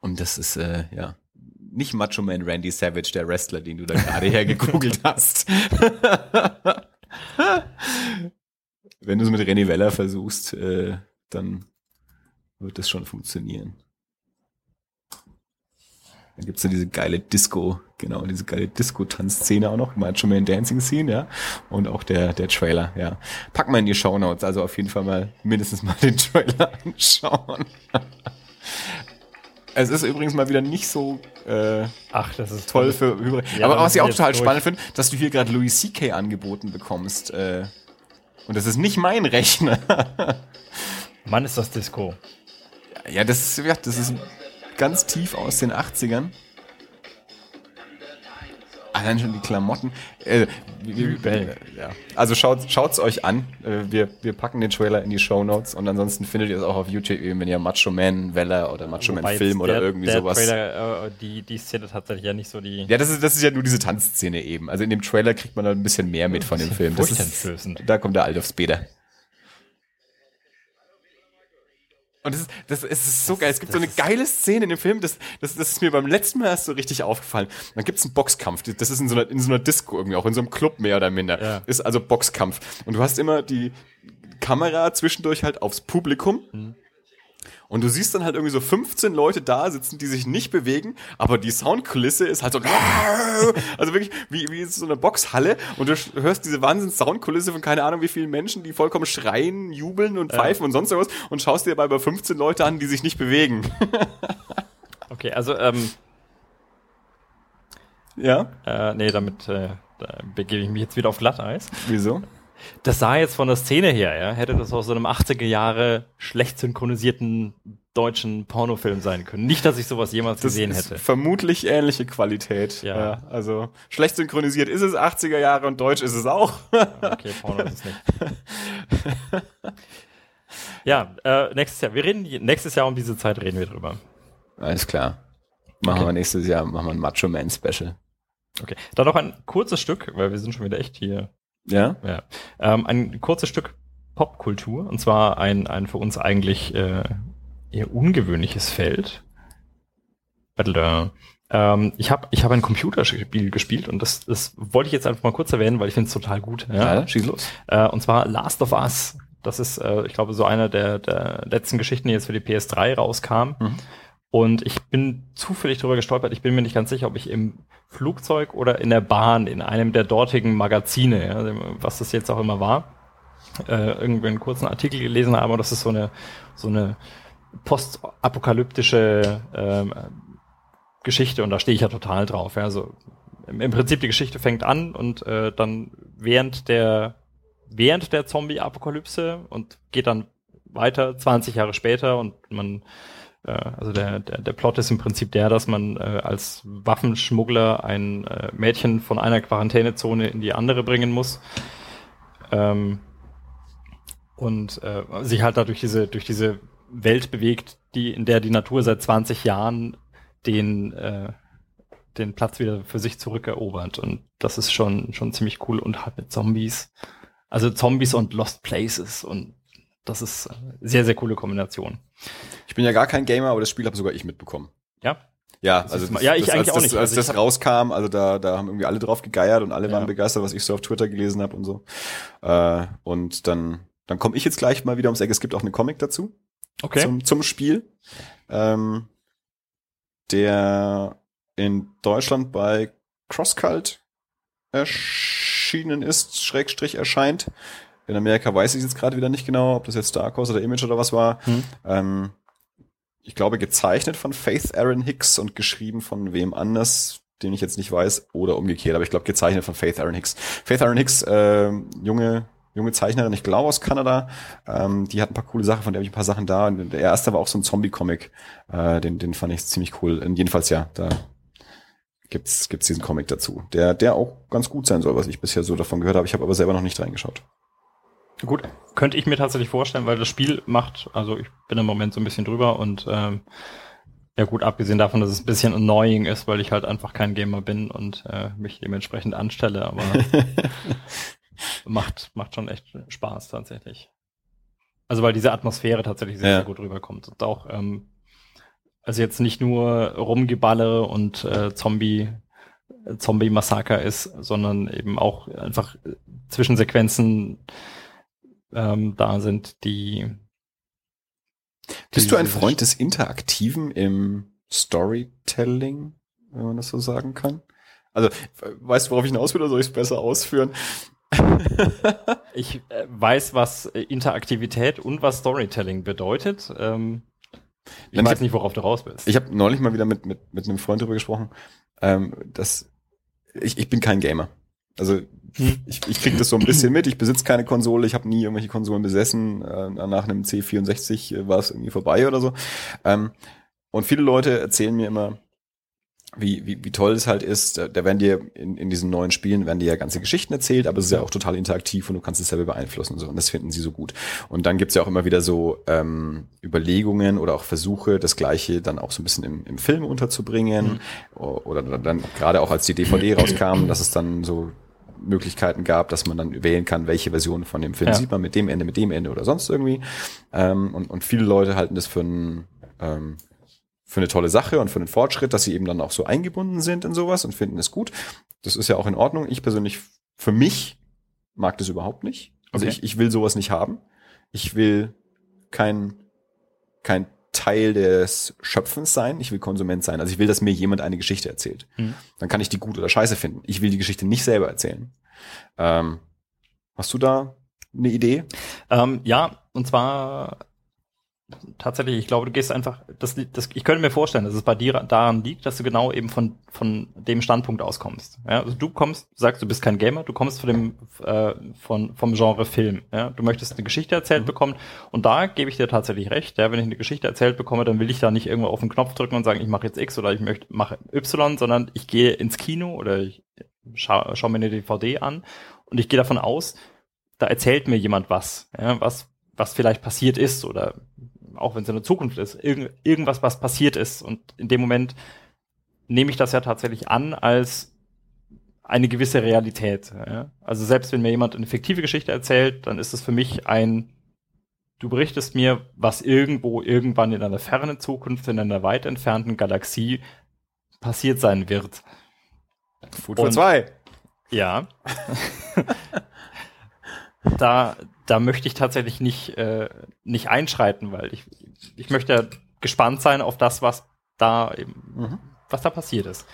Und das ist, äh, ja, nicht Macho Man Randy Savage, der Wrestler, den du da gerade hergegoogelt hast. Wenn du es mit René Weller versuchst, äh, dann wird das schon funktionieren. Dann gibt's ja diese geile Disco, genau, diese geile Disco-Tanzszene auch noch, Macho Man Dancing Scene, ja. Und auch der, der Trailer, ja. Pack mal in die Show Notes, also auf jeden Fall mal mindestens mal den Trailer anschauen. Es ist übrigens mal wieder nicht so äh, Ach, das ist toll für Hybride. Ja, Aber was ich auch total durch. spannend finde, dass du hier gerade Louis C.K. angeboten bekommst. Äh, und das ist nicht mein Rechner. Mann, ist das Disco. Ja, das, ja, das ist ganz tief aus den 80ern. Allein schon die Klamotten. Äh, wir, wir, ja. Also schaut schaut's euch an. Äh, wir, wir packen den Trailer in die Show Notes und ansonsten findet ihr es auch auf YouTube, eben wenn ihr Macho Man Weller oder Macho Man Wobei Film jetzt oder der, irgendwie der sowas. Trailer, äh, die, die Szene tatsächlich ja nicht so die. Ja, das ist, das ist ja nur diese Tanzszene eben. Also in dem Trailer kriegt man da ein bisschen mehr mit von dem Film. Das ist, da kommt der Aldolf Beder. Und das ist, das, es ist so geil. Es gibt so eine geile Szene in dem Film, das, das, das ist mir beim letzten Mal erst so richtig aufgefallen. Dann gibt's einen Boxkampf. Das ist in so einer, in so einer Disco irgendwie, auch in so einem Club mehr oder minder. Ja. Ist also Boxkampf. Und du hast immer die Kamera zwischendurch halt aufs Publikum. Und du siehst dann halt irgendwie so 15 Leute da sitzen, die sich nicht bewegen, aber die Soundkulisse ist halt so, also wirklich wie, wie so eine Boxhalle und du hörst diese Wahnsinns Soundkulisse von keine Ahnung wie vielen Menschen, die vollkommen schreien, jubeln und pfeifen und sonst was und schaust dir dabei bei 15 Leute an, die sich nicht bewegen. Okay, also, ähm, ja? äh, nee, damit äh, da begebe ich mich jetzt wieder auf Glatteis. Wieso? Das sah jetzt von der Szene her, ja, hätte das aus so einem 80er Jahre schlecht synchronisierten deutschen Pornofilm sein können. Nicht, dass ich sowas jemals Das gesehen ist hätte. vermutlich ähnliche Qualität. Ja. Also schlecht synchronisiert ist es 80er Jahre und deutsch ist es auch. Okay, Porno ist es nicht. ja, äh, nächstes Jahr. Wir reden nächstes Jahr um diese Zeit reden wir drüber. Alles klar. Machen Okay. wir nächstes Jahr, machen wir ein Macho Man Special. Okay. Dann noch ein kurzes Stück, weil wir sind schon wieder echt hier. Ja? Ja. Ähm, ein kurzes Stück Popkultur und zwar ein, ein für uns eigentlich äh, eher ungewöhnliches Feld. Battle. Ähm, ich habe ich hab ein Computerspiel gespielt und das, das wollte ich jetzt einfach mal kurz erwähnen, weil ich finde es total gut. Ja? schieß los. Äh, und zwar Last of Us. Das ist, äh, ich glaube, so eine der, der letzten Geschichten, die jetzt für die PS3 rauskam. Mhm. Und ich bin zufällig darüber gestolpert. Ich bin mir nicht ganz sicher, ob ich im Flugzeug oder in der Bahn, in einem der dortigen Magazine, ja, was das jetzt auch immer war, äh, irgendwie einen kurzen Artikel gelesen habe. Das ist so eine, so eine postapokalyptische ähm, Geschichte und da stehe ich ja total drauf. Ja. Also im, Prinzip die Geschichte fängt an und äh, dann während der während der Zombie-Apokalypse und geht dann weiter 20 Jahre später und man also der, der, der Plot ist im Prinzip der, dass man äh, als Waffenschmuggler ein äh, Mädchen von einer Quarantänezone in die andere bringen muss. Ähm, und äh, sich halt da durch diese, durch diese Welt bewegt, die, in der die Natur seit 20 Jahren den, äh, den Platz wieder für sich zurückerobert. Und das ist schon, schon ziemlich cool und halt mit Zombies. Also Zombies und Lost Places und das ist eine sehr, sehr coole Kombination. Ich bin ja gar kein Gamer, aber das Spiel habe sogar ich mitbekommen. Ja, Ja, Das also mal- ja, ich das, eigentlich als, auch das, nicht. Als Also das rauskam, also da, da haben irgendwie alle drauf gegeiert und alle Ja. waren begeistert, was ich so auf Twitter gelesen habe und so. Äh, und dann, dann komme ich jetzt gleich mal wieder ums Eck. Es gibt auch eine Comic dazu okay. zum, zum Spiel, ähm, der in Deutschland bei CrossCult erschienen ist, Schrägstrich erscheint. In Amerika weiß ich jetzt gerade wieder nicht genau, ob das jetzt Dark Horse oder Image oder was war. Hm. Ähm, ich glaube, gezeichnet von Faith Aaron Hicks und geschrieben von wem anders, den ich jetzt nicht weiß, oder umgekehrt, aber ich glaube, gezeichnet von Faith Aaron Hicks. Faith Aaron Hicks, ähm, junge, junge Zeichnerin, ich glaube aus Kanada, ähm, die hat ein paar coole Sachen, von der habe ich ein paar Sachen da. Und der erste war auch so ein Zombie-Comic, äh, den, den fand ich ziemlich cool. Und jedenfalls ja, da gibt's gibt's diesen Comic dazu, der, der auch ganz gut sein soll, was ich bisher so davon gehört habe. Ich habe aber selber noch nicht reingeschaut. Gut, könnte ich mir tatsächlich vorstellen, weil das Spiel macht, also ich bin im Moment so ein bisschen drüber und ähm, ja gut, abgesehen davon, dass es ein bisschen annoying ist, weil ich halt einfach kein Gamer bin und äh, mich dementsprechend anstelle, aber macht, macht schon echt Spaß tatsächlich. Also weil diese Atmosphäre tatsächlich sehr, Ja. sehr gut rüberkommt. Und auch, ähm, also jetzt nicht nur Rumgeballe und äh, Zombie, Zombie-Massaker ist, sondern eben auch einfach Zwischensequenzen ähm, da sind, die Bist du ein Freund des Interaktiven im Storytelling, wenn man das so sagen kann? Also, weißt du, worauf ich hinaus will, oder soll ich es besser ausführen? Ich äh, weiß, was äh, Interaktivität und was Storytelling bedeutet. Ähm, ich Dann- weiß nicht, worauf du raus bist. Ich habe neulich mal wieder mit, mit, mit einem Freund darüber gesprochen, ähm, dass ich, ich bin kein Gamer. Also ich, ich kriege das so ein bisschen mit. Ich besitze keine Konsole, ich habe nie irgendwelche Konsolen besessen. Äh, nach einem C64 war es irgendwie vorbei oder so. Ähm, und viele Leute erzählen mir immer, wie, wie, wie toll es halt ist, da werden dir in, in diesen neuen Spielen werden dir ja ganze Geschichten erzählt, aber es ist ja auch total interaktiv und du kannst es selber beeinflussen und so. Und das finden sie so gut. Und dann gibt's ja auch immer wieder so ähm, Überlegungen oder auch Versuche, das Gleiche dann auch so ein bisschen im, im Film unterzubringen. O- Oder dann, dann gerade auch als die DVD rauskam, dass es dann so Möglichkeiten gab, dass man dann wählen kann, welche Version von dem Film Ja. sieht man mit dem Ende, mit dem Ende oder sonst irgendwie. Ähm, und, und viele Leute halten das für ein ähm, für eine tolle Sache und für einen Fortschritt, dass sie eben dann auch so eingebunden sind in sowas und finden es gut. Das ist ja auch in Ordnung. Ich persönlich, für mich, mag das überhaupt nicht. Also Okay. ich, ich will sowas nicht haben. Ich will kein, kein Teil des Schöpfens sein. Ich will Konsument sein. Also ich will, dass mir jemand eine Geschichte erzählt. Mhm. Dann kann ich die gut oder scheiße finden. Ich will die Geschichte nicht selber erzählen. Ähm, hast du da eine Idee? Ähm, ja, und zwar tatsächlich, ich glaube, du gehst einfach, das, das, ich könnte mir vorstellen, dass es bei dir daran liegt, dass du genau eben von, von dem Standpunkt auskommst. Ja, also du kommst, sagst, du bist kein Gamer, du kommst von dem, äh, von, vom Genre Film. Ja, du möchtest eine Geschichte erzählt bekommen und da gebe ich dir tatsächlich recht. Ja, wenn ich eine Geschichte erzählt bekomme, dann will ich da nicht irgendwo auf den Knopf drücken und sagen, ich mache jetzt X oder ich möchte mache Y, sondern ich gehe ins Kino oder ich schaue schau mir eine DVD an und ich gehe davon aus, da erzählt mir jemand was, ja, was, was vielleicht passiert ist oder auch wenn es in der Zukunft ist, irgend, irgendwas, was passiert ist. Und in dem Moment nehme ich das ja tatsächlich an als eine gewisse Realität. Ja. Also selbst wenn mir jemand eine fiktive Geschichte erzählt, dann ist es für mich ein, du berichtest mir, was irgendwo irgendwann in einer fernen Zukunft, in einer weit entfernten Galaxie passiert sein wird. Food Und- for zwei. Ja. da, da möchte ich tatsächlich nicht, äh, nicht einschreiten, weil ich, ich möchte ja gespannt sein auf das, was da eben, Mhm. was da passiert ist.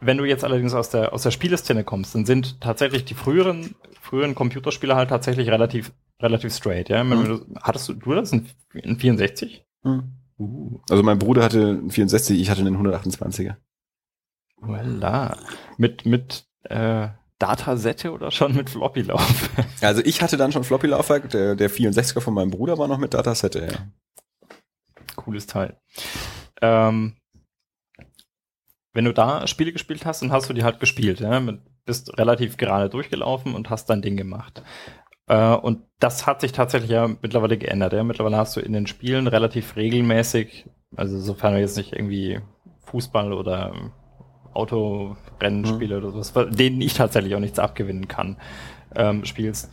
Wenn du jetzt allerdings aus der, aus der Spieleszene kommst, dann sind tatsächlich die früheren, früheren Computerspiele halt tatsächlich relativ, relativ straight, ja. Mhm. hattest du, du das in, in 64? Mhm. Uh, Also mein Bruder hatte einen 64, ich hatte einen 128er. voilà. Mit, mit, äh, Datasette oder schon mit Floppy-Lauf? Also ich hatte dann schon Floppy-Laufwerk, der, der 64er von meinem Bruder war noch mit Datasette, ja. Cooles Teil. Ähm, wenn du da Spiele gespielt hast, dann hast du die halt gespielt, ja? Bist relativ gerade durchgelaufen und hast dein Ding gemacht. Äh, und das hat sich tatsächlich ja mittlerweile geändert. Ja? Mittlerweile hast du in den Spielen relativ regelmäßig, also sofern du jetzt nicht irgendwie Fußball oder Autorennenspiele oder sowas, denen ich tatsächlich auch nichts abgewinnen kann, ähm, spielst,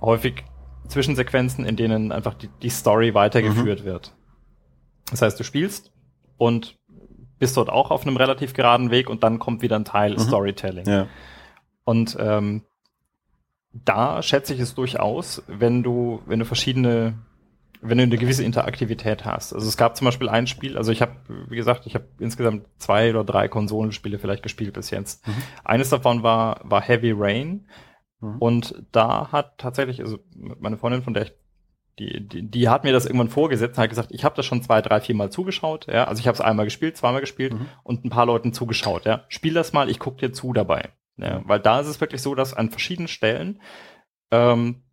häufig Zwischensequenzen, in denen einfach die, die Story weitergeführt wird. Das heißt, du spielst und bist dort auch auf einem relativ geraden Weg und dann kommt wieder ein Teil Mhm. Storytelling. Ja. Und ähm, da schätze ich es durchaus, wenn du, wenn du verschiedene, wenn du eine gewisse Interaktivität hast. Also es gab zum Beispiel ein Spiel, also ich habe, wie gesagt, ich habe insgesamt zwei oder drei Konsolenspiele vielleicht gespielt bis jetzt. Mhm. Eines davon war, war Heavy Rain. Mhm. Und da hat tatsächlich, also meine Freundin, von der ich die, die, die hat mir das irgendwann vorgesetzt und hat gesagt, ich habe das schon zwei, drei, vier Mal zugeschaut. Ja? Also ich habe es einmal gespielt, zweimal gespielt Mhm. und ein paar Leuten zugeschaut. Ja? Spiel das mal, ich guck dir zu dabei. Ja? Weil da ist es wirklich so, dass an verschiedenen Stellen ähm,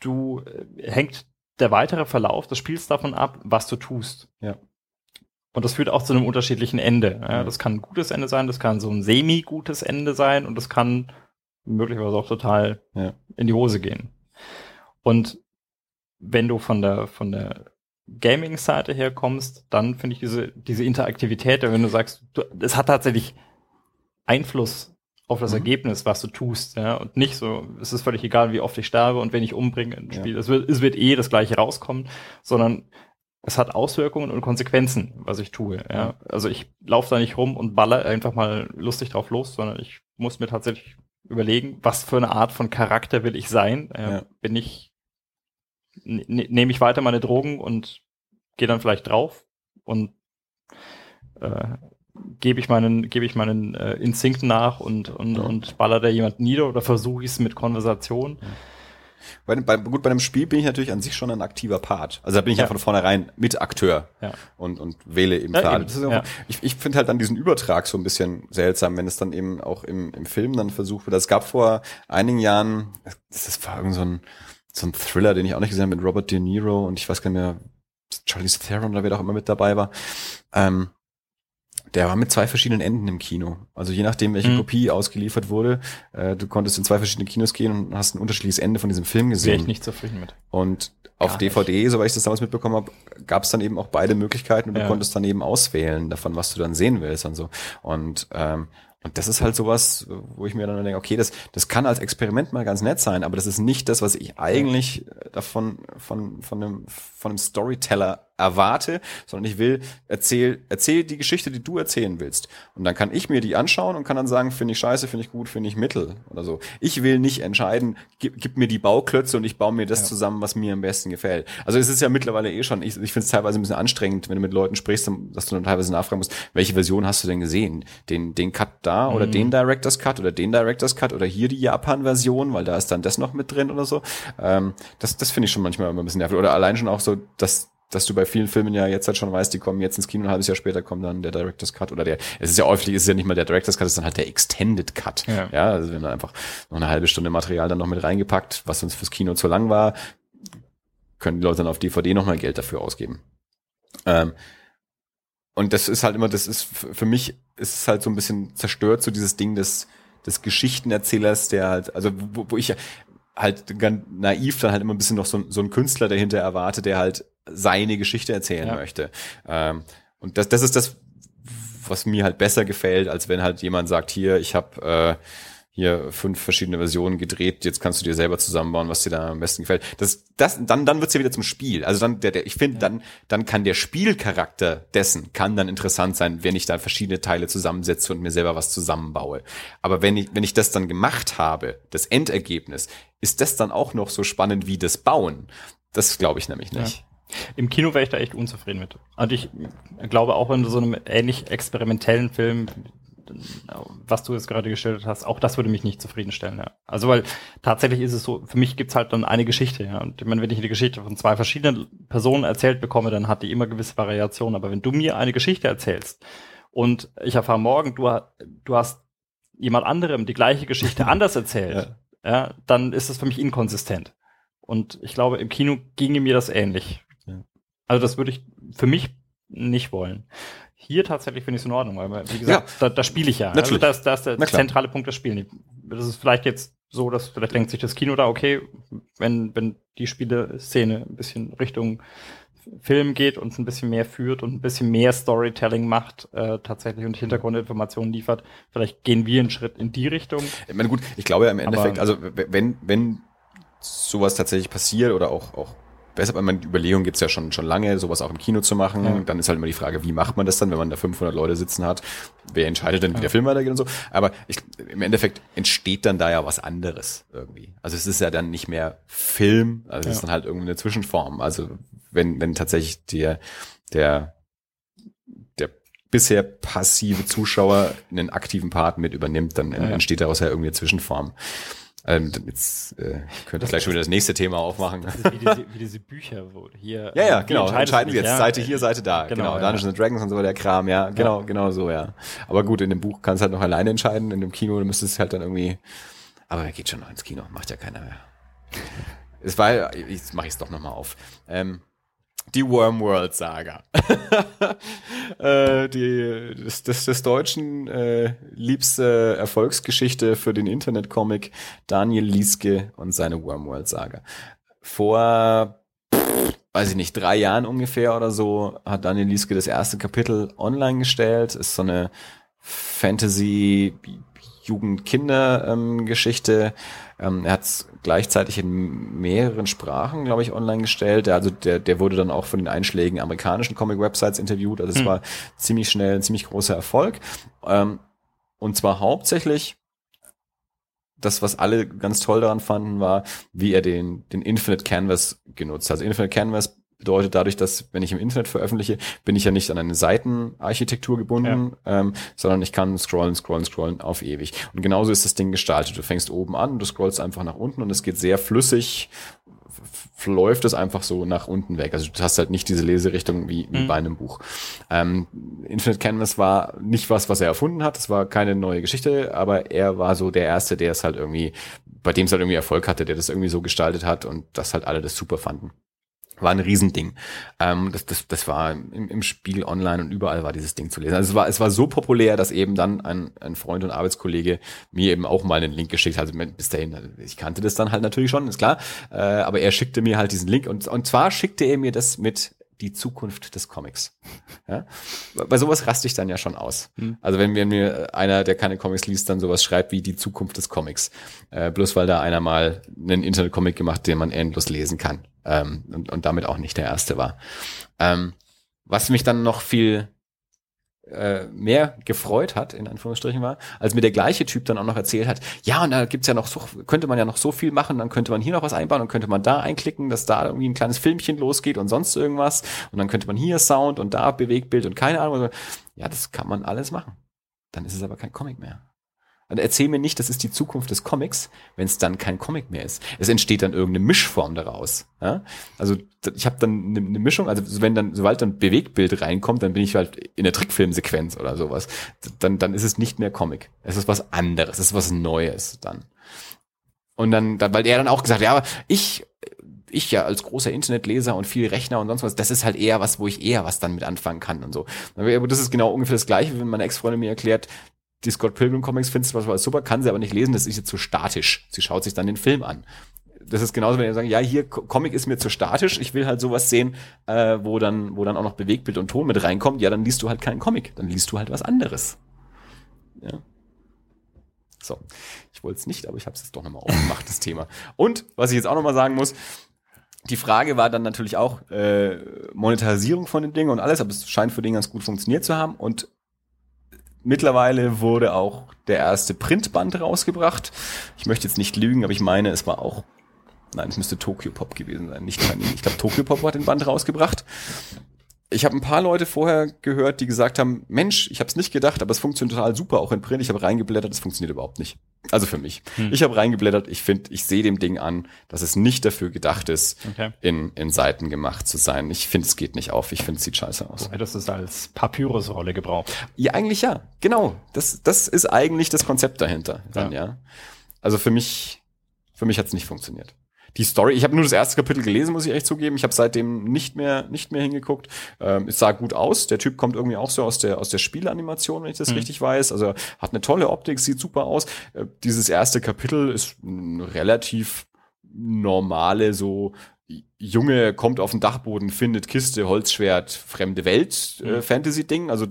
du äh, hängt der weitere Verlauf des Spiels davon ab, was du tust. Ja. Und das führt auch zu einem unterschiedlichen Ende. Ja? Das kann ein gutes Ende sein, das kann so ein semi-gutes Ende sein und das kann möglicherweise auch total Ja. in die Hose gehen. Und wenn du von der, von der Gaming-Seite her kommst, dann finde ich diese, diese Interaktivität, wenn du sagst, du, es hat tatsächlich Einfluss auf das Mhm. Ergebnis, was du tust, ja, und nicht so, es ist völlig egal, wie oft ich sterbe und wen ich umbringe im Ja. Spiel. Es, wird, es wird eh das gleiche rauskommen, sondern es hat Auswirkungen und Konsequenzen, was ich tue. Ja. Also ich laufe da nicht rum und baller einfach mal lustig drauf los, sondern ich muss mir tatsächlich überlegen, was für eine Art von Charakter will ich sein. Äh, Ja. Bin ich, ne- nehme ich weiter meine Drogen und gehe dann vielleicht drauf und äh, gebe ich meinen, gebe ich meinen äh, Instinkten nach und, und, Ja. und baller da jemand nieder oder versuche ich es mit Konversation. Bei, bei, gut, bei einem Spiel bin ich natürlich an sich schon ein aktiver Part. Also da bin ich ja, Ja. von vornherein Mitakteur Ja. und, und wähle eben Ja, klar. auch, ja. Ich, ich finde halt dann diesen Übertrag so ein bisschen seltsam, wenn es dann eben auch im, im Film dann versucht wird. Es gab vor einigen Jahren, das das war irgend so ein, so ein Thriller, den ich auch nicht gesehen habe, mit Robert De Niro und ich weiß gar nicht mehr, Charlie Theron oder wer da auch immer mit dabei war. Ähm, der war mit zwei verschiedenen Enden im Kino. Also je nachdem, welche Mhm. Kopie ausgeliefert wurde, äh, du konntest in zwei verschiedene Kinos gehen und hast ein unterschiedliches Ende von diesem Film Wäre ich gesehen. nicht zufrieden mit. Und auf Gar DVD, soweit ich das damals mitbekommen habe, gab es dann eben auch beide Möglichkeiten und du Ja. konntest dann eben auswählen davon, was du dann sehen willst und so. Und ähm, und das ist halt sowas, wo ich mir dann denke, okay, das, das kann als Experiment mal ganz nett sein, aber das ist nicht das, was ich eigentlich davon von, von, einem, von einem Storyteller erwarte, sondern ich will, erzähl, erzähl die Geschichte, die du erzählen willst. Und dann kann ich mir die anschauen und kann dann sagen, finde ich scheiße, finde ich gut, finde ich mittel oder so. Ich will nicht entscheiden, gib, gib mir die Bauklötze und ich baue mir das Ja. zusammen, was mir am besten gefällt. Also es ist ja mittlerweile eh schon, ich, ich finde es teilweise ein bisschen anstrengend, wenn du mit Leuten sprichst, dann- dass du dann teilweise nachfragen musst, welche Version hast du denn gesehen? Den, den Cut da oder Mhm. den Director's Cut oder den Director's Cut oder hier die Japan-Version, weil da ist dann das noch mit drin oder so. Ähm, das das finde ich schon manchmal immer ein bisschen nervig. Oder allein schon auch so, dass dass du bei vielen Filmen ja jetzt halt schon weißt, die kommen jetzt ins Kino, ein halbes Jahr später kommt dann der Director's Cut oder der, es ist ja häufig, es ist ja nicht mal der Director's Cut, es ist dann halt der Extended Cut. Ja. ja also wenn dann einfach noch eine halbe Stunde Material dann noch mit reingepackt, was uns fürs Kino zu lang war, können die Leute dann auf DVD nochmal Geld dafür ausgeben. Ähm, und das ist halt immer, das ist für mich ist es halt so ein bisschen zerstört, so dieses Ding des, des Geschichtenerzählers, der halt, also wo, wo ich halt ganz naiv dann halt immer ein bisschen noch so, so ein Künstler dahinter erwarte, der halt seine Geschichte erzählen Ja. möchte. Ähm, und das, das ist das, was mir halt besser gefällt, als wenn halt jemand sagt, hier, ich habe äh, hier fünf verschiedene Versionen gedreht, jetzt kannst du dir selber zusammenbauen, was dir da am besten gefällt. Das, das, dann, dann wird's ja wieder zum Spiel. Also dann, der, der, ich finde, dann, dann kann der Spielcharakter dessen kann dann interessant sein, wenn ich da verschiedene Teile zusammensetze und mir selber was zusammenbaue. Aber wenn ich, wenn ich das dann gemacht habe, das Endergebnis, ist das dann auch noch so spannend wie das Bauen? Das glaube ich nämlich nicht. Im Kino wäre ich da echt unzufrieden mit. Und ich glaube auch in so einem ähnlich experimentellen Film, was du jetzt gerade gestellt hast, auch das würde mich nicht zufriedenstellen. Ja. Also weil tatsächlich ist es so, für mich gibt's halt dann eine Geschichte. Ja. Und ich meine, wenn ich eine Geschichte von zwei verschiedenen Personen erzählt bekomme, dann hat die immer gewisse Variationen. Aber wenn du mir eine Geschichte erzählst und ich erfahre morgen, du, du hast jemand anderem die gleiche Geschichte anders erzählt, ja. dann ist das für mich inkonsistent. Und ich glaube, im Kino ginge mir das ähnlich. Ja. Also das würde ich für mich nicht wollen. Hier tatsächlich finde ich es in Ordnung, weil, wie gesagt, da, da spiele ich ja. Also Natürlich. das, das ist der Na klar. zentrale Punkt des Spielen. Das ist vielleicht jetzt so, dass vielleicht denkt sich das Kino da, okay, wenn, wenn die Spieleszene ein bisschen Richtung Film geht und ein bisschen mehr führt und ein bisschen mehr Storytelling macht, äh, tatsächlich und Hintergrundinformationen liefert, vielleicht gehen wir einen Schritt in die Richtung. Ich meine, gut, ich glaube ja im Aber- Endeffekt, also w- wenn, wenn sowas tatsächlich passiert oder auch, auch ich meine, die Überlegung gibt's ja schon, schon lange, sowas auch im Kino zu machen, Ja. dann ist halt immer die Frage, wie macht man das dann, wenn man da 500 Leute sitzen hat, wer entscheidet denn, wie der Film weitergeht und so, aber ich, im Endeffekt entsteht dann da ja was anderes irgendwie. Also es ist ja dann nicht mehr Film, also es ist Ja. dann halt irgendwie eine Zwischenform, also wenn, wenn tatsächlich der, der, der bisher passive Zuschauer einen aktiven Part mit übernimmt, dann Ja. entsteht daraus ja irgendwie eine Zwischenform. Ähm, jetzt äh, könnte ich gleich schon wieder das nächste Thema aufmachen. Das ist wie diese, wie diese Bücher, wo hier. Ja, ja, wie genau. Entscheiden du Sie jetzt ja? Seite hier, Seite da. Genau, Genau, ja. Dungeons and Dragons und so der Kram, ja. Genau, genau so, ja. Aber gut, in dem Buch kannst du halt noch alleine entscheiden. In dem Kino du müsstest halt dann irgendwie. Aber er geht schon noch ins Kino, macht ja keiner mehr. Es war, jetzt mache ich es doch nochmal auf. Ähm, die Wormworld-Saga. äh, die, das, das, des Deutschen äh, liebste Erfolgsgeschichte für den Internetcomic Daniel Lieske und seine Wormworld-Saga. Vor, pff, weiß ich nicht, drei Jahren ungefähr oder so hat Daniel Lieske das erste Kapitel online gestellt. Ist so eine Fantasy Jugend-Kinder-Geschichte. Ähm, er hat es gleichzeitig in mehreren Sprachen, glaube ich, online gestellt. Der, also der, der wurde dann auch von den einschlägigen amerikanischen Comic-Websites interviewt. Also es Hm. war ziemlich schnell ein ziemlich großer Erfolg. Ähm, und zwar hauptsächlich das, was alle ganz toll daran fanden, war, wie er den, den Infinite Canvas genutzt hat. Also Infinite Canvas bedeutet dadurch, dass wenn ich im Internet veröffentliche, bin ich ja nicht an eine Seitenarchitektur gebunden, ähm, sondern ich kann scrollen, scrollen, scrollen auf ewig. Und genauso ist das Ding gestaltet. Du fängst oben an, du scrollst einfach nach unten und es geht sehr flüssig, läuft es einfach so nach unten weg. Also du hast halt nicht diese Leserichtung wie, wie Mhm. bei einem Buch. Ähm, Infinite Canvas war nicht was, was er erfunden hat. Es war keine neue Geschichte, aber er war so der Erste, der es halt irgendwie, bei dem es halt irgendwie Erfolg hatte, der das irgendwie so gestaltet hat und das halt alle das super fanden. War ein Riesending. Ähm, das, das, das war im, im Spiegel online und überall war dieses Ding zu lesen. Also es war, es war so populär, dass eben dann ein, ein Freund und Arbeitskollege mir eben auch mal einen Link geschickt hat. Also bis dahin, ich kannte das dann halt natürlich schon, ist klar. Äh, aber er schickte mir halt diesen Link und, und zwar schickte er mir das mit die Zukunft des Comics. Ja? Bei sowas raste ich dann ja schon aus. Hm. Also wenn mir einer, der keine Comics liest, dann sowas schreibt wie die Zukunft des Comics. Äh, bloß weil da einer mal einen Internetcomic gemacht, den man endlos lesen kann ähm, und, und damit auch nicht der erste war. Ähm, was mich dann noch viel äh, mehr gefreut hat, in Anführungsstrichen war, als mir der gleiche Typ dann auch noch erzählt hat, ja, und da gibt's ja noch so, könnte man ja noch so viel machen, dann könnte man hier noch was einbauen und könnte man da einklicken, dass da irgendwie ein kleines Filmchen losgeht und sonst irgendwas und dann könnte man hier Sound und da Bewegbild und keine Ahnung. Ja, das kann man alles machen. Dann ist es aber kein Comic mehr. Und erzähl mir nicht, das ist die Zukunft des Comics, wenn es dann kein Comic mehr ist. Es entsteht dann irgendeine Mischform daraus. Ja? Also ich habe dann eine, eine Mischung, also wenn dann, sobald dann Bewegtbild reinkommt, dann bin ich halt in der Trickfilmsequenz oder sowas. Dann, dann ist es nicht mehr Comic. Es ist was anderes, es ist was Neues dann. Und dann, dann weil er dann auch gesagt, ja, aber ich ich ja als großer Internetleser und viel Rechner und sonst was, das ist halt eher was, wo ich eher was dann mit anfangen kann und so. Aber das ist genau ungefähr das Gleiche, wenn meine Ex-Freundin mir erklärt, die Scott Pilgrim Comics findest du was super, kann sie aber nicht lesen, das ist jetzt zu statisch. Sie schaut sich dann den Film an. Das ist genauso, wenn ihr sagt, ja, hier Comic ist mir zu statisch, ich will halt sowas sehen, äh, wo dann, wo dann auch noch Bewegtbild und Ton mit reinkommt, ja, dann liest du halt keinen Comic, dann liest du halt was anderes. Ja. So, ich wollte es nicht, aber ich habe es jetzt doch nochmal aufgemacht, das Thema. Und was ich jetzt auch nochmal sagen muss, die Frage war dann natürlich auch äh, Monetarisierung von den Dingen und alles, aber es scheint für den ganz gut funktioniert zu haben. Und Mittlerweile wurde auch der erste Printband rausgebracht. Ich möchte jetzt nicht lügen, aber ich meine, es war auch, nein, es müsste Tokyo Pop gewesen sein, nicht Panini. Ich glaube, Tokyo Pop hat den Band rausgebracht. Ich habe ein paar Leute vorher gehört, die gesagt haben, Mensch, ich habe es nicht gedacht, aber es funktioniert total super, auch in Print. Ich habe reingeblättert, es funktioniert überhaupt nicht. Also für mich. Hm. Ich habe reingeblättert, ich finde, ich sehe dem Ding an, dass es nicht dafür gedacht ist, okay. in, in Seiten gemacht zu sein. Ich finde, es geht nicht auf. Ich finde, es sieht scheiße aus. Hättest es als Papyrusrolle gebraucht. Ja, eigentlich ja. Genau. Das, das ist eigentlich das Konzept dahinter. Dann, ja. ja. Also für mich, für mich hat es nicht funktioniert die Story, ich habe nur das erste Kapitel gelesen, muss ich echt zugeben. Ich habe seitdem nicht mehr nicht mehr hingeguckt. Ähm, es sah gut aus. Der Typ kommt irgendwie auch so aus der aus der Spielanimation, wenn ich das mhm. richtig weiß. Also hat eine tolle Optik, sieht super aus. Äh, dieses erste Kapitel ist relativ normale so Junge kommt auf den Dachboden, findet Kiste, Holzschwert, fremde Welt, äh, mhm. Fantasy-Ding. Also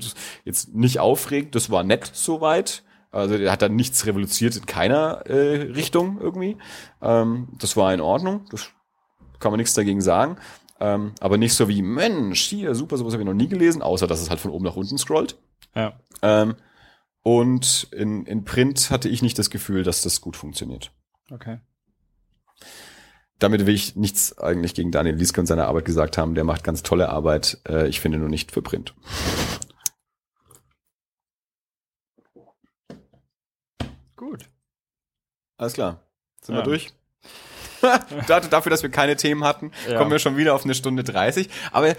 jetzt nicht aufregend, das war nett soweit. Also der hat dann nichts revolutioniert in keiner äh, Richtung irgendwie. Ähm, das war in Ordnung. Das kann man nichts dagegen sagen. Ähm, aber nicht so wie, Mensch, hier, super, sowas habe ich noch nie gelesen, außer dass es halt von oben nach unten scrollt. Ja. Ähm, und in, in Print hatte ich nicht das Gefühl, dass das gut funktioniert. Okay. Damit will ich nichts eigentlich gegen Daniel Lieske und seine Arbeit gesagt haben. Der macht ganz tolle Arbeit. Äh, ich finde nur nicht für Print. Gut. Alles klar. Sind ja. wir durch? Dafür, dass wir keine Themen hatten, ja. kommen wir schon wieder auf eine Stunde 30. Aber äh,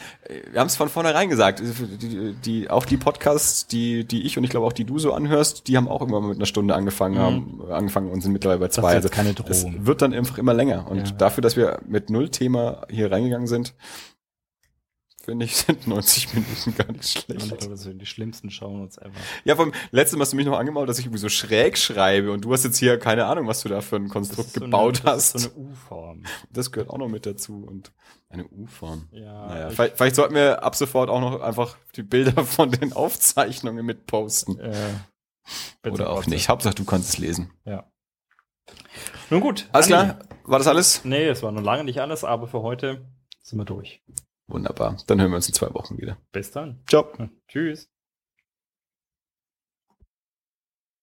wir haben es von vornherein gesagt. Die, die, auch die Podcasts, die, die ich und ich glaube auch die du so anhörst, die haben auch immer mit einer Stunde angefangen, mhm. haben, angefangen und sind mittlerweile bei zwei. Das ist also keine Drohung. Es wird dann einfach immer länger. Und ja. dafür, dass wir mit null Thema hier reingegangen sind, finde ich, sind 90 Minuten gar nicht schlecht. Ich glaube, sind die schlimmsten schauen uns ever. Ja, vom letzten hast du mich noch angemalt, dass ich irgendwie so schräg schreibe und du hast jetzt hier keine Ahnung, was du da für ein Konstrukt so gebaut eine, hast. so eine U-Form. Das gehört auch noch mit dazu und eine U-Form. Ja. Naja, vielleicht, vielleicht sollten wir ab sofort auch noch einfach die Bilder von den Aufzeichnungen mit posten. Äh, Oder auch nicht. Hauptsache, du kannst es lesen. Ja. Nun gut. Alles klar? War das alles? Nee, es war noch lange nicht alles, aber für heute sind wir durch. Wunderbar. Dann hören wir uns in zwei Wochen wieder. Bis dann. Ciao. Tschüss.